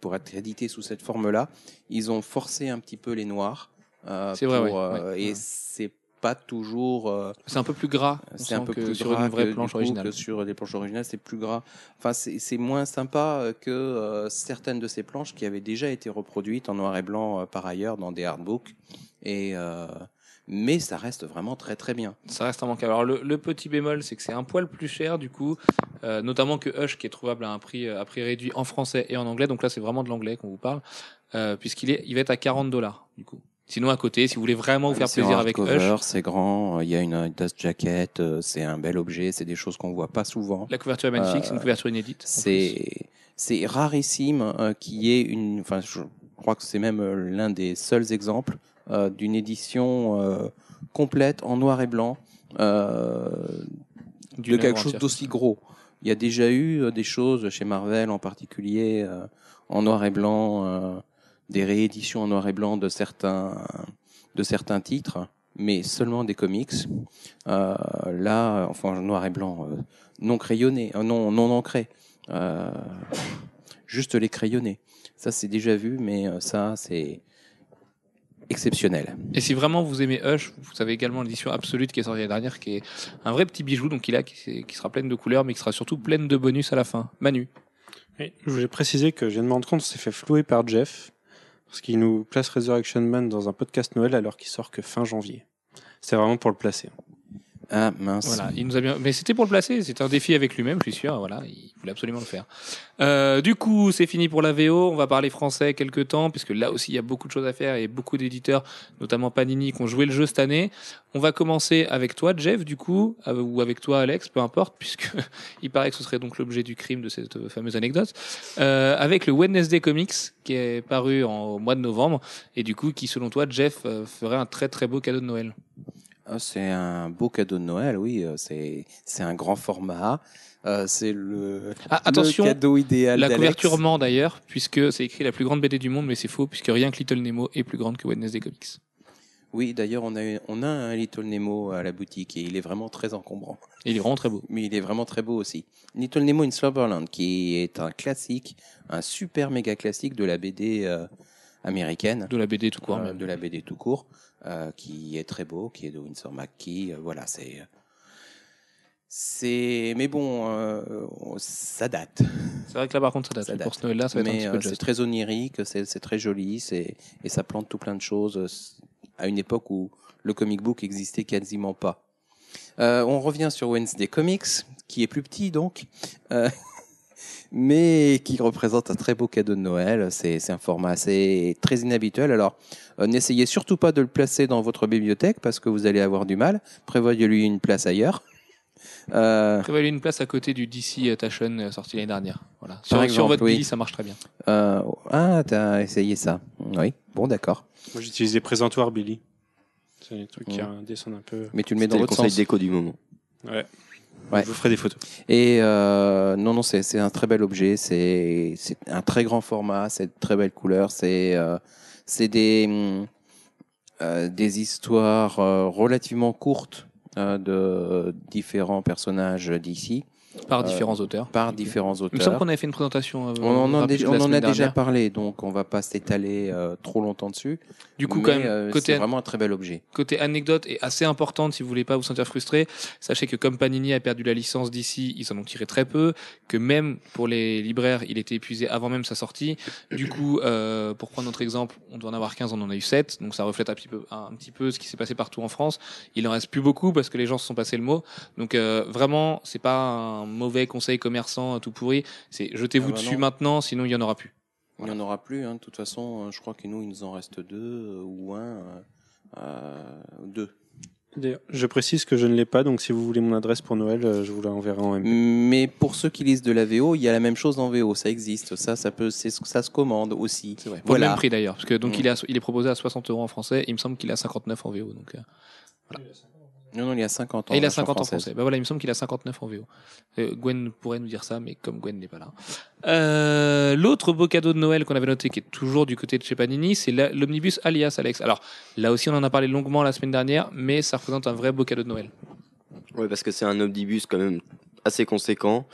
pour être édité sous cette forme-là, ils ont forcé un petit peu les noirs. euh, C'est vrai, pour, ouais, euh, ouais. Et Ouais. c'est pas toujours. euh, c'est un peu plus gras. c'est un peu plus sur gras une vraie que, planche originale. que sur des planches originales, c'est plus gras. Enfin, c'est moins sympa que euh, certaines de ces planches qui avaient déjà été reproduites en noir et blanc euh, par ailleurs dans des artbooks. Et euh, mais ça reste vraiment très très bien. Ça reste immanquable. Alors le, le petit bémol, c'est que c'est un poil plus cher du coup, euh, notamment que Hush qui est trouvable à un prix à prix réduit en français et en anglais. Donc là, c'est vraiment de l'anglais qu'on vous parle, euh, puisqu'il est, il va être à 40 dollars du coup. Sinon à côté, si vous voulez vraiment vous faire C'est plaisir avec hardcover, Hush, C'est grand, euh, il y a une, dust jacket, euh, c'est un bel objet, c'est des choses qu'on voit pas souvent. la couverture est magnifique, Euh, c'est une couverture inédite. C'est c'est rarissime euh, qu'il y ait une. Enfin, je crois que c'est même euh, l'un des seuls exemples euh, d'une édition euh, complète en noir et blanc euh, de quelque chose d'aussi gros. Il y a déjà eu euh, des choses chez Marvel en particulier euh, en noir et blanc, euh, des rééditions en noir et blanc de certains de certains titres, mais seulement des comics. Euh, là, enfin en noir et blanc, euh, non crayonné, euh, non non ancré, euh, juste les crayonnés. Ça c'est déjà vu, mais euh, ça c'est exceptionnel. Et si vraiment vous aimez Hush, vous avez également l'édition Absolute qui est sortie l'année dernière, qui est un vrai petit bijou, donc il a qui, qui sera pleine de couleurs, mais qui sera surtout pleine de bonus à la fin. Manu. Oui, je voulais préciser que je viens de me rendre compte, s'est fait flouer par Jeff, parce qu'il nous place Resurrection Man dans un podcast Noël alors qu'il sort que fin janvier. C'était vraiment pour le placer. Ah mince. Voilà, il nous a bien. Mais c'était pour le placer. C'était un défi avec lui-même, je suis sûr. Voilà, il voulait absolument le faire. Euh, du coup, c'est fini pour la VO. On va parler français quelques temps, puisque là aussi il y a beaucoup de choses à faire et beaucoup d'éditeurs, notamment Panini, qui ont joué le jeu cette année. On va commencer avec toi, Jeff, du coup, euh, ou avec toi, Alex, peu importe, puisque il paraît que ce serait donc l'objet du crime de cette euh, fameuse anecdote. Euh, avec le Wednesday Comics, qui est paru en, mois de novembre, et du coup, qui, selon toi, Jeff, euh, ferait un très très beau cadeau de Noël. Ah, c'est un beau cadeau de Noël, oui. euh, C'est c'est un grand format. Euh, c'est le, Ah, attention, le cadeau idéal. La couverture ment d'ailleurs, puisque c'est écrit la plus grande BD du monde, mais c'est faux, puisque rien que Little Nemo est plus grande que Wednesday Comics. Oui, d'ailleurs, on a, on a un Little Nemo à la boutique et il est vraiment très encombrant. Il est vraiment très beau. Mais il est vraiment très beau aussi. Little Nemo in Slumberland, qui est un classique, un super méga classique de la BD euh, américaine, De la BD tout court. euh, même. de la BD tout court, qui est très beau, qui est de Winsor McKee. euh, voilà, c'est. C'est. Mais bon, euh, ça date. C'est vrai que là, par contre, ça date. Ça date. Pour ce Noël-là, ça va être un Mais petit euh, peu c'est très onirique, c'est c'est très joli, c'est et ça plante tout plein de choses euh, à une époque où le comic book existait quasiment pas. Euh, on revient sur Wednesday Comics, qui est plus petit donc, euh, mais qui représente un très beau cadeau de Noël. C'est un format assez très inhabituel. Alors, euh, n'essayez surtout pas de le placer dans votre bibliothèque parce que vous allez avoir du mal. Prévoyez-lui une place ailleurs. Euh, Prévoyez une place à côté du DC Taschen euh, sorti l'année dernière. Voilà. Sur, votre oui. Billy, ça marche très bien. euh, ah, t'as essayé ça Oui, bon, d'accord. Moi, j'utilise des présentoirs Billy. C'est des trucs qui Ouais. descendent un peu. Mais tu le mets dans le conseil déco du moment. Ouais. Ouais. Je vous ferai des photos. Et euh, non, non, c'est un très bel objet. C'est un très grand format. C'est de très belles couleurs. C'est euh, des hum, euh, des histoires euh, relativement courtes euh, de différents personnages d'ici Par Euh, différents auteurs. par différents Il me semble auteurs. qu'on avait fait une présentation. euh, On en a déjà, on en a déjà parlé, donc on va pas s'étaler euh, trop longtemps dessus. Du coup, Mais, quand même, euh, côté c'est vraiment un très bel objet. côté anecdote est assez importante si vous voulez pas vous sentir frustré. Sachez que comme Panini a perdu la licence d'ici, ils en ont tiré très peu. Que même pour les libraires, il était épuisé avant même sa sortie. Du coup, euh, pour prendre notre exemple, on doit en avoir 15, on en a eu 7. Donc ça reflète un petit peu, un, petit peu ce qui s'est passé partout en France. Il en reste plus beaucoup parce que les gens se sont passés le mot. Donc euh, vraiment, c'est pas un mauvais conseil commerçant euh, tout pourri. C'est jetez-vous Ah bah dessus non. maintenant, sinon il y en aura plus. Il n'y en aura plus, hein. de toute façon, euh, je crois que nous, il nous en reste deux euh, ou un, euh, deux. D'ailleurs, je précise que je ne l'ai pas, donc si vous voulez mon adresse pour Noël, je vous l'enverrai en MP. Mais pour ceux qui lisent de la VO, il y a la même chose en VO, ça existe, ça, ça peut, c'est- ça se commande aussi. C'est vrai. Pour Voilà. le même prix d'ailleurs, parce que donc Mm. il, est à- il est proposé à 60 euros en français. Il me semble qu'il est à 59 en VO. Donc, euh, Non, non, il y a 50 ans. et il a version 50 en française. français. Bah voilà, il me semble qu'il a 59 en VO. Euh, Gwen pourrait nous dire ça, mais comme Gwen n'est pas là. Euh, L'autre beau cadeau de Noël qu'on avait noté, qui est toujours du côté de chez Panini, c'est l'omnibus Alias Alex. Alors là aussi, on en a parlé longuement la semaine dernière, mais ça représente un vrai beau cadeau de Noël. Ouais, parce que c'est un omnibus quand même assez conséquent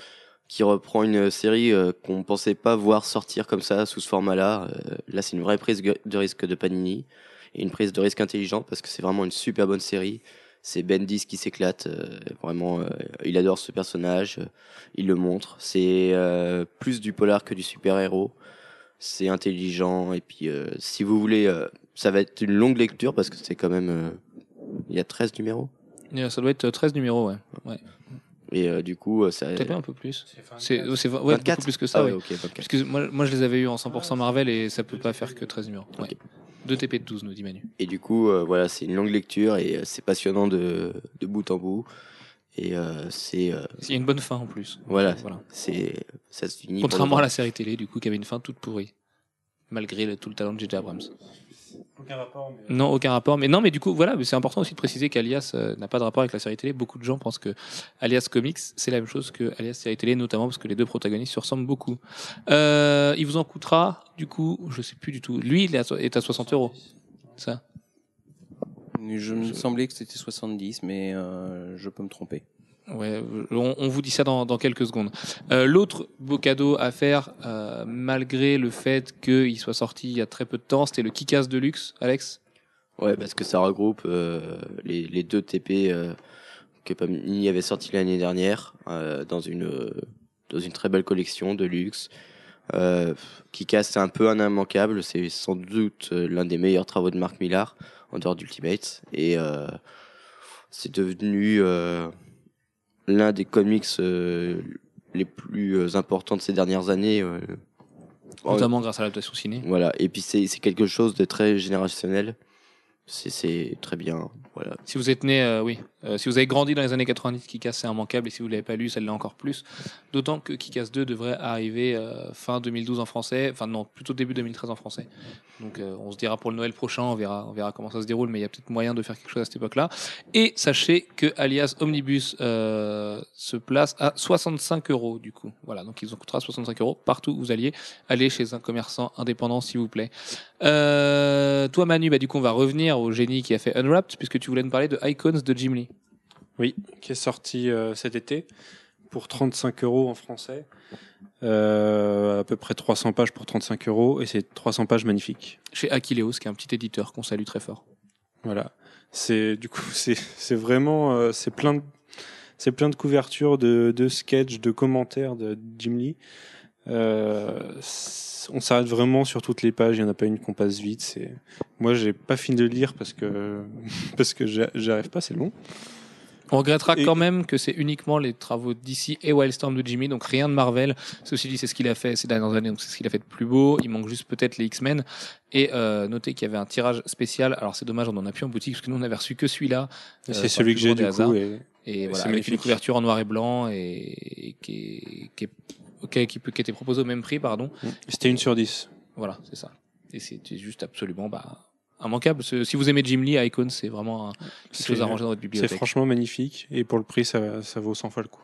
qui reprend une série euh, qu'on pensait pas voir sortir comme ça sous ce format-là. Euh, là, c'est une vraie prise de risque de Panini et une prise de risque intelligente parce que c'est vraiment une super bonne série. C'est Bendis qui s'éclate, euh, vraiment. euh, il adore ce personnage, euh, il le montre. C'est euh, plus du polar que du super-héros. C'est intelligent et puis euh, si vous voulez, euh, ça va être une longue lecture parce que c'est quand même. euh, il y a 13 numéros. Ça doit être 13 numéros, ouais. ouais. Et euh, du coup, ça. Peut-être un peu plus. C'est c'est- ouais, 24? beaucoup plus que ça, Ah ouais. ouais, ok, 24. Parce que moi, moi, je les avais eu en 100% Marvel et ça peut pas faire que 13 numéros. Ouais. 2 TP de 12, nous dit Manu. Et du coup, euh, voilà, c'est une longue lecture et euh, c'est passionnant de, de bout en bout. Et euh, c'est euh, Il y a une bonne fin en plus. Voilà. voilà. c'est ça se Contrairement à la série télé, du coup, qui avait une fin toute pourrie. Malgré le- tout le talent de J.J. Abrams. Aucun rapport, mais... Non, aucun rapport. Mais non, mais du coup, voilà, c'est important aussi de préciser qu'Alias euh, n'a pas de rapport avec la série télé. Beaucoup de gens pensent que Alias Comics, c'est la même chose que Alias série télé, notamment parce que les deux protagonistes se ressemblent beaucoup. Euh, il vous en coûtera, du coup, je sais plus du tout. Lui, il est à, so- est à 60 euros. Ça. Je me semblait que c'était 70, mais euh, je peux me tromper. Ouais, on, on vous dit ça dans, dans quelques secondes. Euh, L'autre beau cadeau à faire, euh, malgré le fait qu'il soit sorti il y a très peu de temps, c'était le Kikas de luxe, Alex? Ouais, parce que ça regroupe euh, les, les deux TP euh, que Panini avait sorti l'année dernière euh, dans une euh, dans une très belle collection de luxe. Euh, casse c'est un peu un immanquable. C'est sans doute l'un des meilleurs travaux de Mark Millar en dehors d'Ultimate et c'est devenu l'un des comics euh, les plus euh, importants de ces dernières années. euh. Notamment grâce à l'adaptation ciné. Voilà, et puis c'est quelque chose de très générationnel. C'est c'est très bien. Voilà. Si vous êtes né, oui, Euh, si vous avez grandi dans les années 90, Kikas c'est immanquable, et si vous l'avez pas lu, ça l'est encore plus. D'autant que Kikas 2 devrait arriver euh, fin 2012 en français, enfin non, plutôt début 2013 en français. Donc euh, on se dira pour le Noël prochain, on verra, on verra comment ça se déroule, mais il y a peut-être moyen de faire quelque chose à cette époque-là. Et sachez que Alias Omnibus euh, se place à 65 euros du coup. Voilà, donc il vous en coûtera 65 euros partout où vous alliez. Allez chez un commerçant indépendant s'il vous plaît. Euh, toi Manu, bah du coup on va revenir au génie qui a fait Unwrapped, puisque tu voulais nous parler de Icons de Jim Lee. Oui, qui est sorti euh, cet été pour 35 euros en français. Euh, à peu près 300 pages pour 35 euros et c'est 300 pages magnifiques. Chez Aquileos, qui est un petit éditeur qu'on salue très fort. Voilà. C'est du coup c'est c'est vraiment euh, c'est plein de c'est plein de couvertures, de, de sketchs, de commentaires de Jim Lee. Euh, on s'arrête vraiment sur toutes les pages. Il y en a pas une qu'on passe vite. C'est moi j'ai pas fini de lire parce que parce que j'a- j'arrive pas. C'est long. On regrettera Et- quand même que c'est uniquement les travaux d'ici et Wildstorm de Jimmy, donc rien de Marvel. Ceci dit, c'est ce qu'il a fait ces dernières années, donc c'est ce qu'il a fait de plus beau. Il manque juste peut-être les X-Men. Et euh, notez qu'il y avait un tirage spécial. Alors c'est dommage, on en a plus en boutique parce que nous on avait reçu que celui-là. Euh, c'est celui que j'ai du des coup. hasards. Et, Et Et voilà, c'est avec une couverture en noir et blanc et, qui, est, qui, est, qui, qui, était proposé au même prix, pardon. C'était une sur 10. Voilà, c'est ça. Et c'était juste absolument bah, immanquable. Si vous aimez Jim Lee, Icon, c'est vraiment un- quelque C'est- chose à ranger dans votre C'est bibliothèque. franchement magnifique et pour le prix ça, ça vaut 100 fois le coup.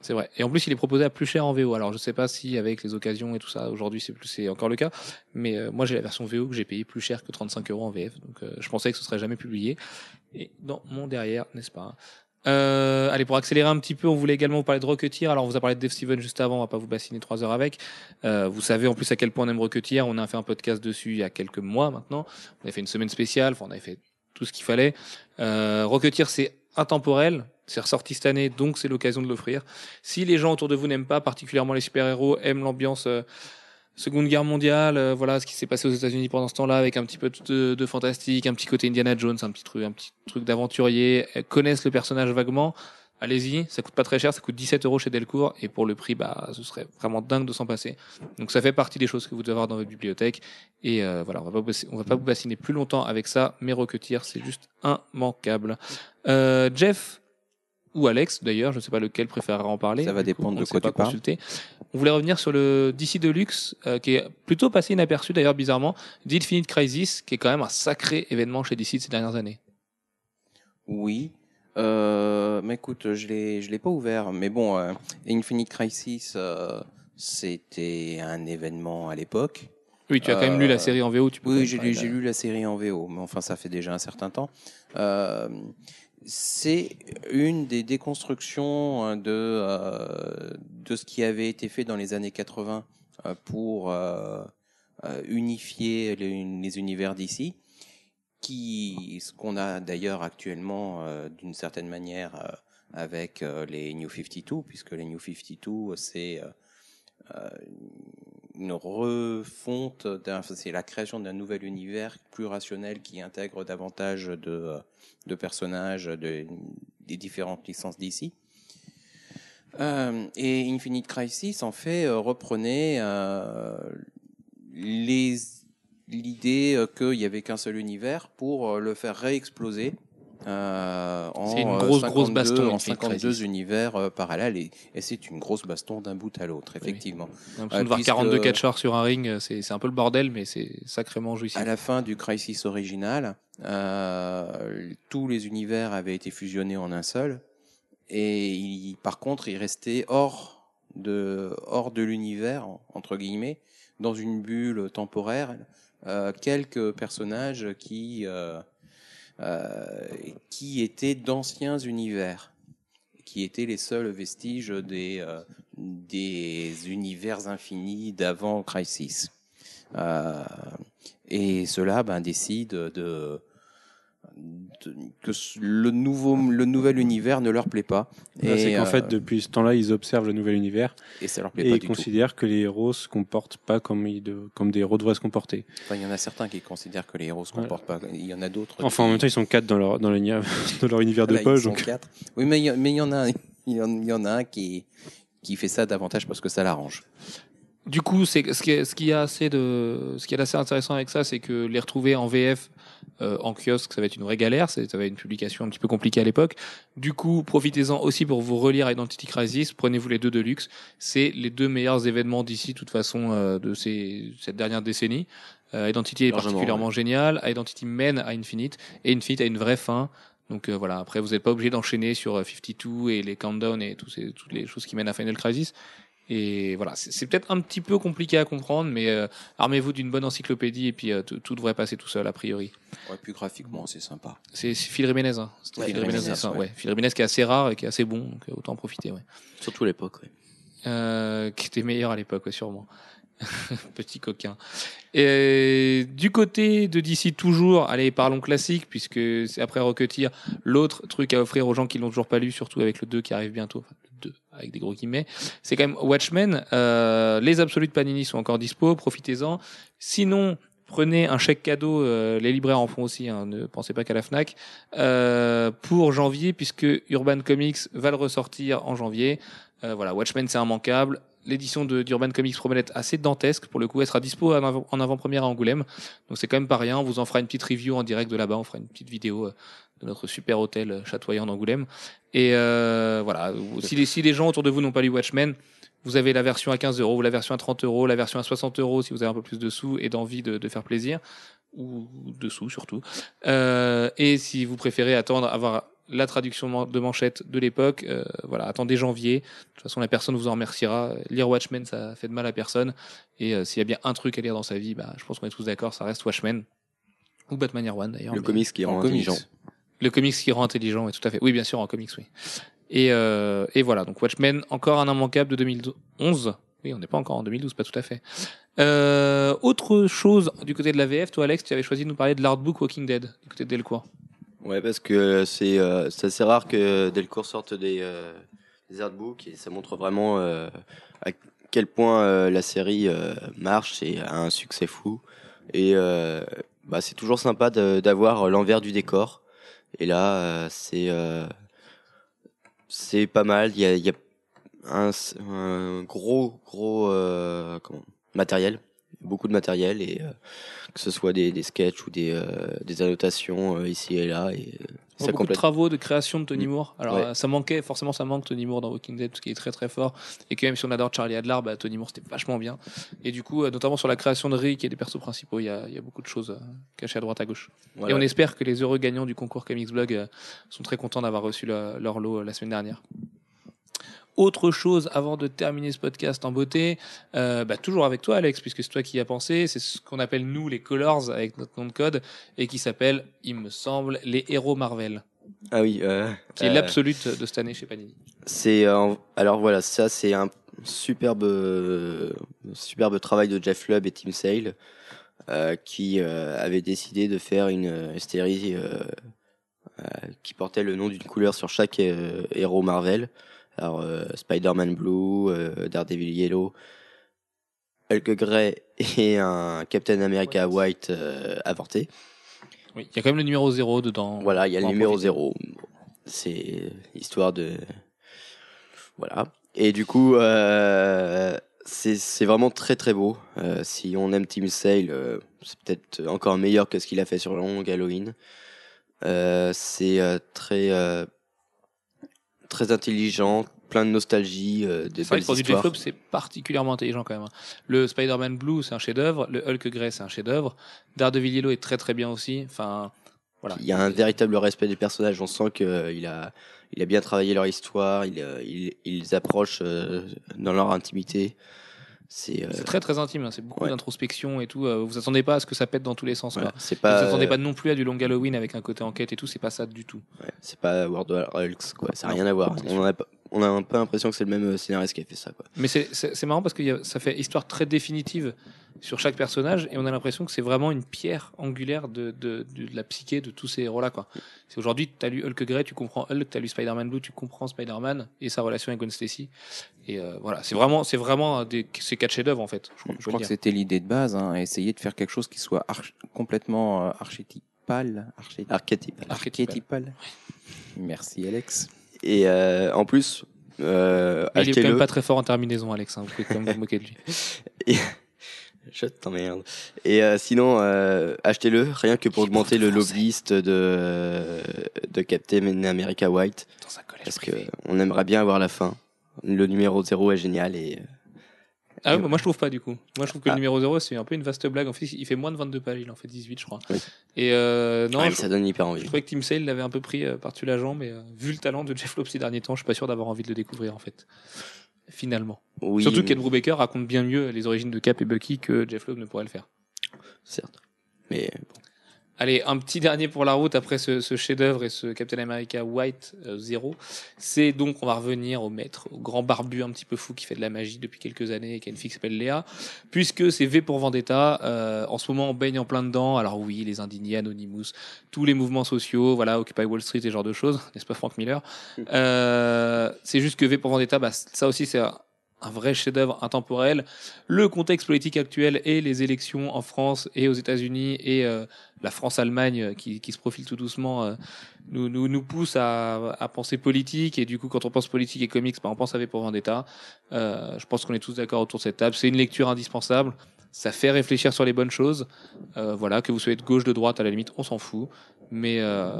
C'est vrai. Et en plus, il est proposé à plus cher en VO. Alors, je sais pas si avec les occasions et tout ça, aujourd'hui, c'est plus, c'est encore le cas. Mais euh, moi, j'ai la version VO que j'ai payé plus cher que 35 euros en VF. Donc, euh, je pensais que ce serait jamais publié. Et dans mon derrière, n'est-ce pas? Euh, allez, pour accélérer un petit peu, on voulait également vous parler de Rocketeer. Alors, on vous a parlé de Dave Steven juste avant, on va pas vous bassiner trois heures avec. Euh, vous savez en plus à quel point on aime Rocketeer. On a fait un podcast dessus il y a quelques mois maintenant. On avait fait une semaine spéciale, enfin, on avait fait tout ce qu'il fallait. Euh, Rocketeer, c'est intemporel. C'est ressorti cette année, donc c'est l'occasion de l'offrir. Si les gens autour de vous n'aiment pas particulièrement les super-héros, aiment l'ambiance euh, Seconde Guerre mondiale, euh, voilà ce qui s'est passé aux États-Unis pendant ce temps-là, avec un petit peu de, de fantastique, un petit côté Indiana Jones, un petit truc, un petit truc d'aventurier, connaissent le personnage vaguement. Allez-y, ça coûte pas très cher, ça coûte 17 euros chez Delcourt et pour le prix, bah, ce serait vraiment dingue de s'en passer. Donc ça fait partie des choses que vous devez avoir dans votre bibliothèque et euh, voilà, on va pas on va pas vous bassiner plus longtemps avec ça, mais Rocketeer, c'est juste immanquable. Euh, Jeff ou Alex d'ailleurs, je ne sais pas lequel préférera en parler. Ça va coup, dépendre de quoi tu parles. consulté. On voulait revenir sur le DC Deluxe, euh, qui est plutôt passé inaperçu d'ailleurs bizarrement, d'Infinite Crisis, qui est quand même un sacré événement chez DC de ces dernières années. Oui. Euh, mais écoute, je l'ai, je l'ai pas ouvert. Mais bon, euh, Infinite Crisis, euh, c'était un événement à l'époque. Oui, tu as quand même lu Euh, la série en VO. Tu peux Oui, j'ai lu, j'ai lu la série en VO, mais enfin, ça fait déjà un certain temps. Euh, c'est une des déconstructions hein, de, euh, de ce qui avait été fait dans les années 80 euh, pour euh, euh, unifier les, univers d'ici, qui, ce qu'on a d'ailleurs actuellement euh, d'une certaine manière euh, avec les New 52, puisque les New 52, c'est une refonte, d'un- c'est la création d'un nouvel univers plus rationnel qui intègre davantage de, de personnages de, des différentes licences d'ici. Euh, et Infinite Crisis, en fait, euh, reprenait euh, les l'idée euh, qu'il y avait qu'un seul univers pour euh, le faire réexploser. Euh, en C'est une euh, grosse, grosse 52 baston, en Infinite 52 Crisis. univers euh, parallèles et, et c'est une grosse baston d'un bout à l'autre effectivement Euh, de voir puisque- 42 catcheurs sur un ring, euh, c'est un peu le bordel, mais c'est sacrément jouissif. À la fin du Crisis original, euh, tous les univers avaient été fusionnés en un seul, et il- par contre, il restait hors de hors de l'univers entre guillemets, dans une bulle temporaire, euh, quelques personnages qui euh, euh, qui étaient d'anciens univers, qui étaient les seuls vestiges des euh, des univers infinis d'avant Crisis. Euh, et cela ben, décide de, de- que le nouveau le nouvel univers ne leur plaît pas Là, et C'est qu'en euh, fait, depuis ce temps-là, ils observent le nouvel univers et ça leur plaît et pas ils du tout. considèrent que les héros se comportent pas comme, ils de- comme des héros devraient se comporter. Enfin, il y en a certains qui considèrent que les héros se Voilà. comportent pas. Il y en a d'autres. Enfin, en même temps, ils sont quatre dans leur, dans, leur univers de ils poche. sont Donc... quatre. Oui, mais il y, mais il y en a, il y y en a un qui qui fait ça davantage parce que ça l'arrange. Du coup, c'est ce qui est, ce qui est assez de, ce qui est assez intéressant avec ça, c'est que les retrouver en VF euh, en kiosque, ça va être une vraie galère. Ça va être une publication un petit peu compliquée à l'époque. Du coup, profitez-en aussi pour vous relire Identity Crisis. Prenez-vous les deux de luxe. C'est les deux meilleurs événements d'ici, de toute façon, euh, de ces, cette dernière décennie. Euh, Identity est particulièrement génial. Identity mène à Infinite et Infinite a une vraie fin. Donc euh, voilà. Après, vous n'êtes pas obligé d'enchaîner sur euh, 52 et les countdowns et tous ces, toutes les choses qui mènent à Final Crisis. Et voilà, c'est peut-être un petit peu compliqué à comprendre, mais euh, armez-vous d'une bonne encyclopédie et puis euh, tout devrait passer tout seul a priori. Ouais, puis graphiquement, c'est sympa. C'est Phil Jiménez, hein. C'était Ouais, Phil Jiménez, Jiménez, ça, ouais. ouais. Phil Jiménez qui est assez rare et qui est assez bon, donc euh, autant en profiter, ouais. Surtout à l'époque. ouais. Euh, qui était meilleur à l'époque, ouais, sûrement. Petit coquin. Et du côté de DC toujours, allez, parlons classique, puisque c'est après Rocketeer, l'autre truc à offrir aux gens qui l'ont toujours pas lu, surtout avec le 2 qui arrive bientôt, enfin, 2 avec des gros guillemets, c'est quand même Watchmen. Euh, les absolus de Panini sont encore dispo, profitez-en. Sinon, prenez un chèque cadeau, euh, les libraires en font aussi, hein, ne pensez pas qu'à la FNAC, euh, pour janvier, puisque Urban Comics va le ressortir en janvier. Voilà, Watchmen c'est immanquable. L'édition de d'Urban Comics promet d'être assez dantesque. Pour le coup, elle sera dispo en avant- en avant-première à Angoulême. Donc c'est quand même pas rien. On vous en fera une petite review en direct de là-bas. On fera une petite vidéo euh, de notre super hôtel euh, chatoyant d'Angoulême. Et euh, voilà, si les, si les gens autour de vous n'ont pas lu Watchmen, vous avez la version à 15 euros, la version à 30 euros, la version à 60 euros si vous avez un peu plus de sous et d'envie de, de faire plaisir, ou de sous surtout. Euh, et si vous préférez attendre avoir la traduction de manchette de l'époque, euh, voilà, attendez janvier. De toute façon, la personne vous en remerciera. Lire Watchmen, ça fait de mal à personne. Et euh, s'il y a bien un truc à lire dans sa vie, bah, je pense qu'on est tous d'accord, ça reste Watchmen. Ou Batman Year One d'ailleurs. Le mais- comics qui En rend comics. intelligent. le comics qui rend intelligent, oui, tout à fait. Oui, bien sûr, en comics, oui. Et, euh, et voilà, donc Watchmen, encore un immanquable de 2011. Oui, on n'est pas encore en 2012, pas tout à fait. Euh, autre chose du côté de la VF, toi Alex, tu avais choisi de nous parler de l'artbook Walking Dead, du côté de Delcourt. Ouais, parce que c'est euh, assez rare que Delcourt sorte des, euh, des artbooks et ça montre vraiment euh, à quel point euh, la série euh, marche et a un succès fou. Et euh, bah, c'est toujours sympa d'avoir l'envers du décor. Et là, c'est c'est pas mal. Il y a, y a un, un gros gros comment, matériel, beaucoup de matériel et euh, que ce soit des, des sketchs ou des, euh, des annotations euh, ici et là. Et, ça beaucoup de travaux de création de Tony Mm. Moore. Alors Ouais. ça manquait, forcément ça manque Tony Moore dans Walking Dead parce qu'il est très très fort. Et que même si on adore Charlie Adler, bah, Tony Moore c'était vachement bien. Et du coup, notamment sur la création de Rick et des persos principaux, il y a, il y a beaucoup de choses cachées à droite à gauche. Voilà. Et on espère que les heureux gagnants du concours Comics Blog sont très contents d'avoir reçu le- leur lot la semaine dernière. Autre chose avant de terminer ce podcast en beauté, euh, bah, toujours avec toi Alex, puisque c'est toi qui y as pensé, c'est ce qu'on appelle nous les Colors avec notre nom de code, et qui s'appelle, il me semble, les héros Marvel, Ah oui. Euh, qui est euh, l'absolute de cette année chez Panini. C'est euh, alors voilà, ça c'est un superbe superbe travail de Jeff Lubb et Tim Sale qui avaient décidé de faire une série qui portait le nom d'une couleur sur chaque héros Marvel. Alors euh, Spider-Man Blue, euh, Daredevil Yellow, Hulk Grey et un Captain America White euh, avorté. Oui, il y a quand même le numéro 0 dedans. Voilà, il y a le numéro profiter. 0. C'est histoire de. Voilà. Et du coup, euh, c'est vraiment très très beau. Euh, si on aime Tim Sale, euh, c'est peut-être encore meilleur que ce qu'il a fait sur Long Halloween. Euh, c'est euh, très euh, très intelligent, plein de nostalgie, euh, des belles histoires. Loeb, c'est particulièrement intelligent quand même. hein. Le Spider-Man Blue, c'est un chef-d'œuvre. Le Hulk Grey, c'est un chef-d'œuvre. Daredevil Yellow est très très bien aussi. Enfin, voilà. Il y a un véritable respect des personnages. On sent qu'il a, il a bien travaillé leur histoire. Il, euh, il, il les approche euh, dans leur intimité. C'est, euh, très très intime. hein. C'est beaucoup Ouais. d'introspection et tout. Euh, Vous attendez pas à ce que ça pète dans tous les sens. voilà. Quoi. c'est Vous pas, attendez euh, pas non plus à du Long Halloween avec un côté enquête et tout. C'est pas ça du tout. ouais, c'est pas World of Hulks, quoi. Ça n'a rien à voir. On sûr. a, pas- on a un peu l'impression que c'est le même euh, scénariste qui a fait ça, quoi. Mais c'est- marrant parce que y a- ça fait histoire très définitive sur chaque personnage et on a l'impression que c'est vraiment une pierre angulaire de, de, de, de la psyché de tous ces héros-là. quoi. C'est aujourd'hui, tu as lu Hulk Grey, tu comprends Hulk, tu as lu Spider-Man Blue, tu comprends Spider-Man et sa relation avec Gwen Stacy. Et euh, voilà, c'est vraiment, c'est vraiment des, ces quatre chefs-d'œuvre en fait. Je, crois- Je je veux crois le que c'était l'idée de base, hein, essayer de faire quelque chose qui soit arch- complètement euh, archétypal. Archétypal. Archétype. Archétypal. Merci Alex. Et euh, en plus, euh, il est quand même pas très fort en terminaison, Alex. hein, vous pouvez quand même vous moquer de lui. Je t'emmerde. Et euh, sinon, euh, achetez-le, rien que pour augmenter le lobbyiste de, de Captain America White. Dans un collège Parce que privé. on aimerait bien avoir la fin. Le numéro 0 est génial et euh, Ah ouais, bah, moi je trouve pas du coup. Moi je trouve que Ah. le numéro 0 c'est un peu une vaste blague. En fait, il fait moins de 22 pages, il en fait 18 je crois. Oui. Et euh, non, ouais, je, ça donne hyper je envie. trouvais que Tim Sale l'avait un peu pris euh, par-dessus la jambe, mais euh, vu le talent de Jeff Loeb ces derniers temps, je suis pas sûr d'avoir envie de le découvrir en fait. finalement. Oui, Surtout mais- qu'Ed Brubaker raconte bien mieux les origines de Cap et Bucky que Jeff Loeb ne pourrait le faire. certes. Mais Allez, un petit dernier pour la route après ce, ce chef-d'œuvre et ce Captain America White euh, Zero. C'est donc, on va revenir au maître, au grand barbu un petit peu fou qui fait de la magie depuis quelques années et qui a une fille qui s'appelle Léa. Puisque c'est V pour Vendetta, euh, en ce moment on baigne en plein dedans. Alors oui, les indignés, Anonymous, tous les mouvements sociaux, voilà, Occupy Wall Street et ce genre de choses, n'est-ce pas Frank Miller? Euh, C'est juste que V pour Vendetta, bah, ça aussi c'est un, vrai chef-d'œuvre intemporel. Le contexte politique actuel et les élections en France et aux États-Unis et euh, la France-Allemagne euh, qui, qui se profile tout doucement euh, nous, nous, nous pousse à, à penser politique et du coup quand on pense politique et comics, bah, on pense à V pour Vendetta. Euh, je pense qu'on est tous d'accord autour de cette table. C'est une lecture indispensable. Ça fait réfléchir sur les bonnes choses. Euh, voilà, que vous soyez de gauche, de droite, à la limite, on s'en fout. Mais euh,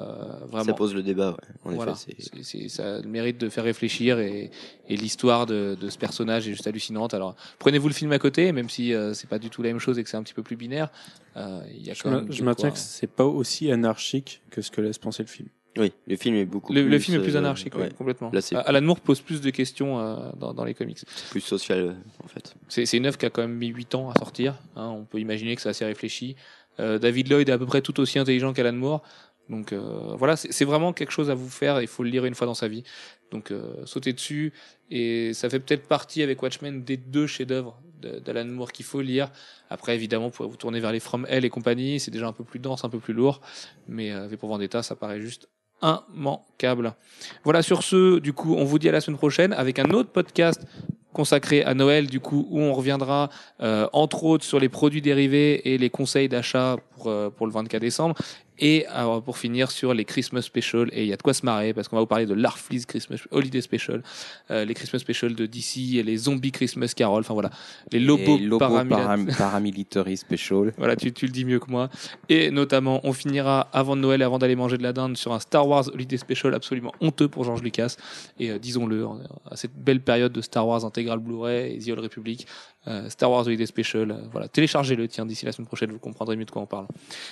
vraiment, ça pose le débat, ouais. En voilà, effet, c'est c'est, c'est- ça a le mérite de faire réfléchir et, et l'histoire de, de ce personnage est juste hallucinante. Alors prenez-vous le film à côté, même si euh, c'est pas du tout la même chose et que c'est un petit peu plus binaire. euh, Il y a Je, quand ma- même je maintiens que c'est pas aussi anarchique que ce que laisse penser le film. Oui, le film est beaucoup le, plus. le film est plus euh, anarchique, ouais, complètement. Là, c'est- Alan Moore pose plus de questions euh, dans, dans les comics. plus social, euh, en fait. C'est, c'est une œuvre qui a quand même mis 8 ans à sortir. hein, on peut imaginer que c'est assez réfléchi. Euh, David Lloyd est à peu près tout aussi intelligent qu'Alan Moore. Donc voilà, c'est, c'est vraiment quelque chose à vous faire. Il faut le lire une fois dans sa vie. Donc sautez dessus. Et ça fait peut-être partie avec Watchmen des deux chefs-d'œuvre d'Alan Moore qu'il faut lire. Après, évidemment, vous pourrez vous tourner vers les From Hell et compagnie. C'est déjà un peu plus dense, un peu plus lourd. Mais V pour Vendetta, ça paraît juste immanquable. Voilà, sur ce, du coup, on vous dit à la semaine prochaine avec un autre podcast consacré à Noël, du coup, où on reviendra euh, entre autres sur les produits dérivés et les conseils d'achat pour, euh, pour le 24 décembre. Et euh, pour finir sur les Christmas Special, et il y a de quoi se marrer parce qu'on va vous parler de l'Arfleeze Christmas Holiday Special, euh, les Christmas Special de DC, et les Zombies Christmas Carol, enfin voilà, les Lobo paramila- Param- Paramilitary Special. voilà, tu, tu le dis mieux que moi. Et notamment, on finira avant de Noël avant d'aller manger de la dinde sur un Star Wars Holiday Special absolument honteux pour George Lucas. Et euh, disons-le, à cette belle période de Star Wars intégral Blu-ray et The Old Republic, Star Wars Holiday Special, euh, voilà, téléchargez-le, tiens, d'ici la semaine prochaine, vous comprendrez mieux de quoi on parle.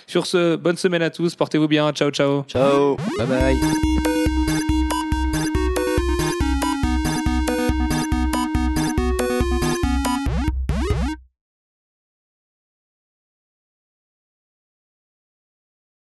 Sur ce, bonne semaine à tous, portez-vous bien, ciao ciao Ciao Bye bye.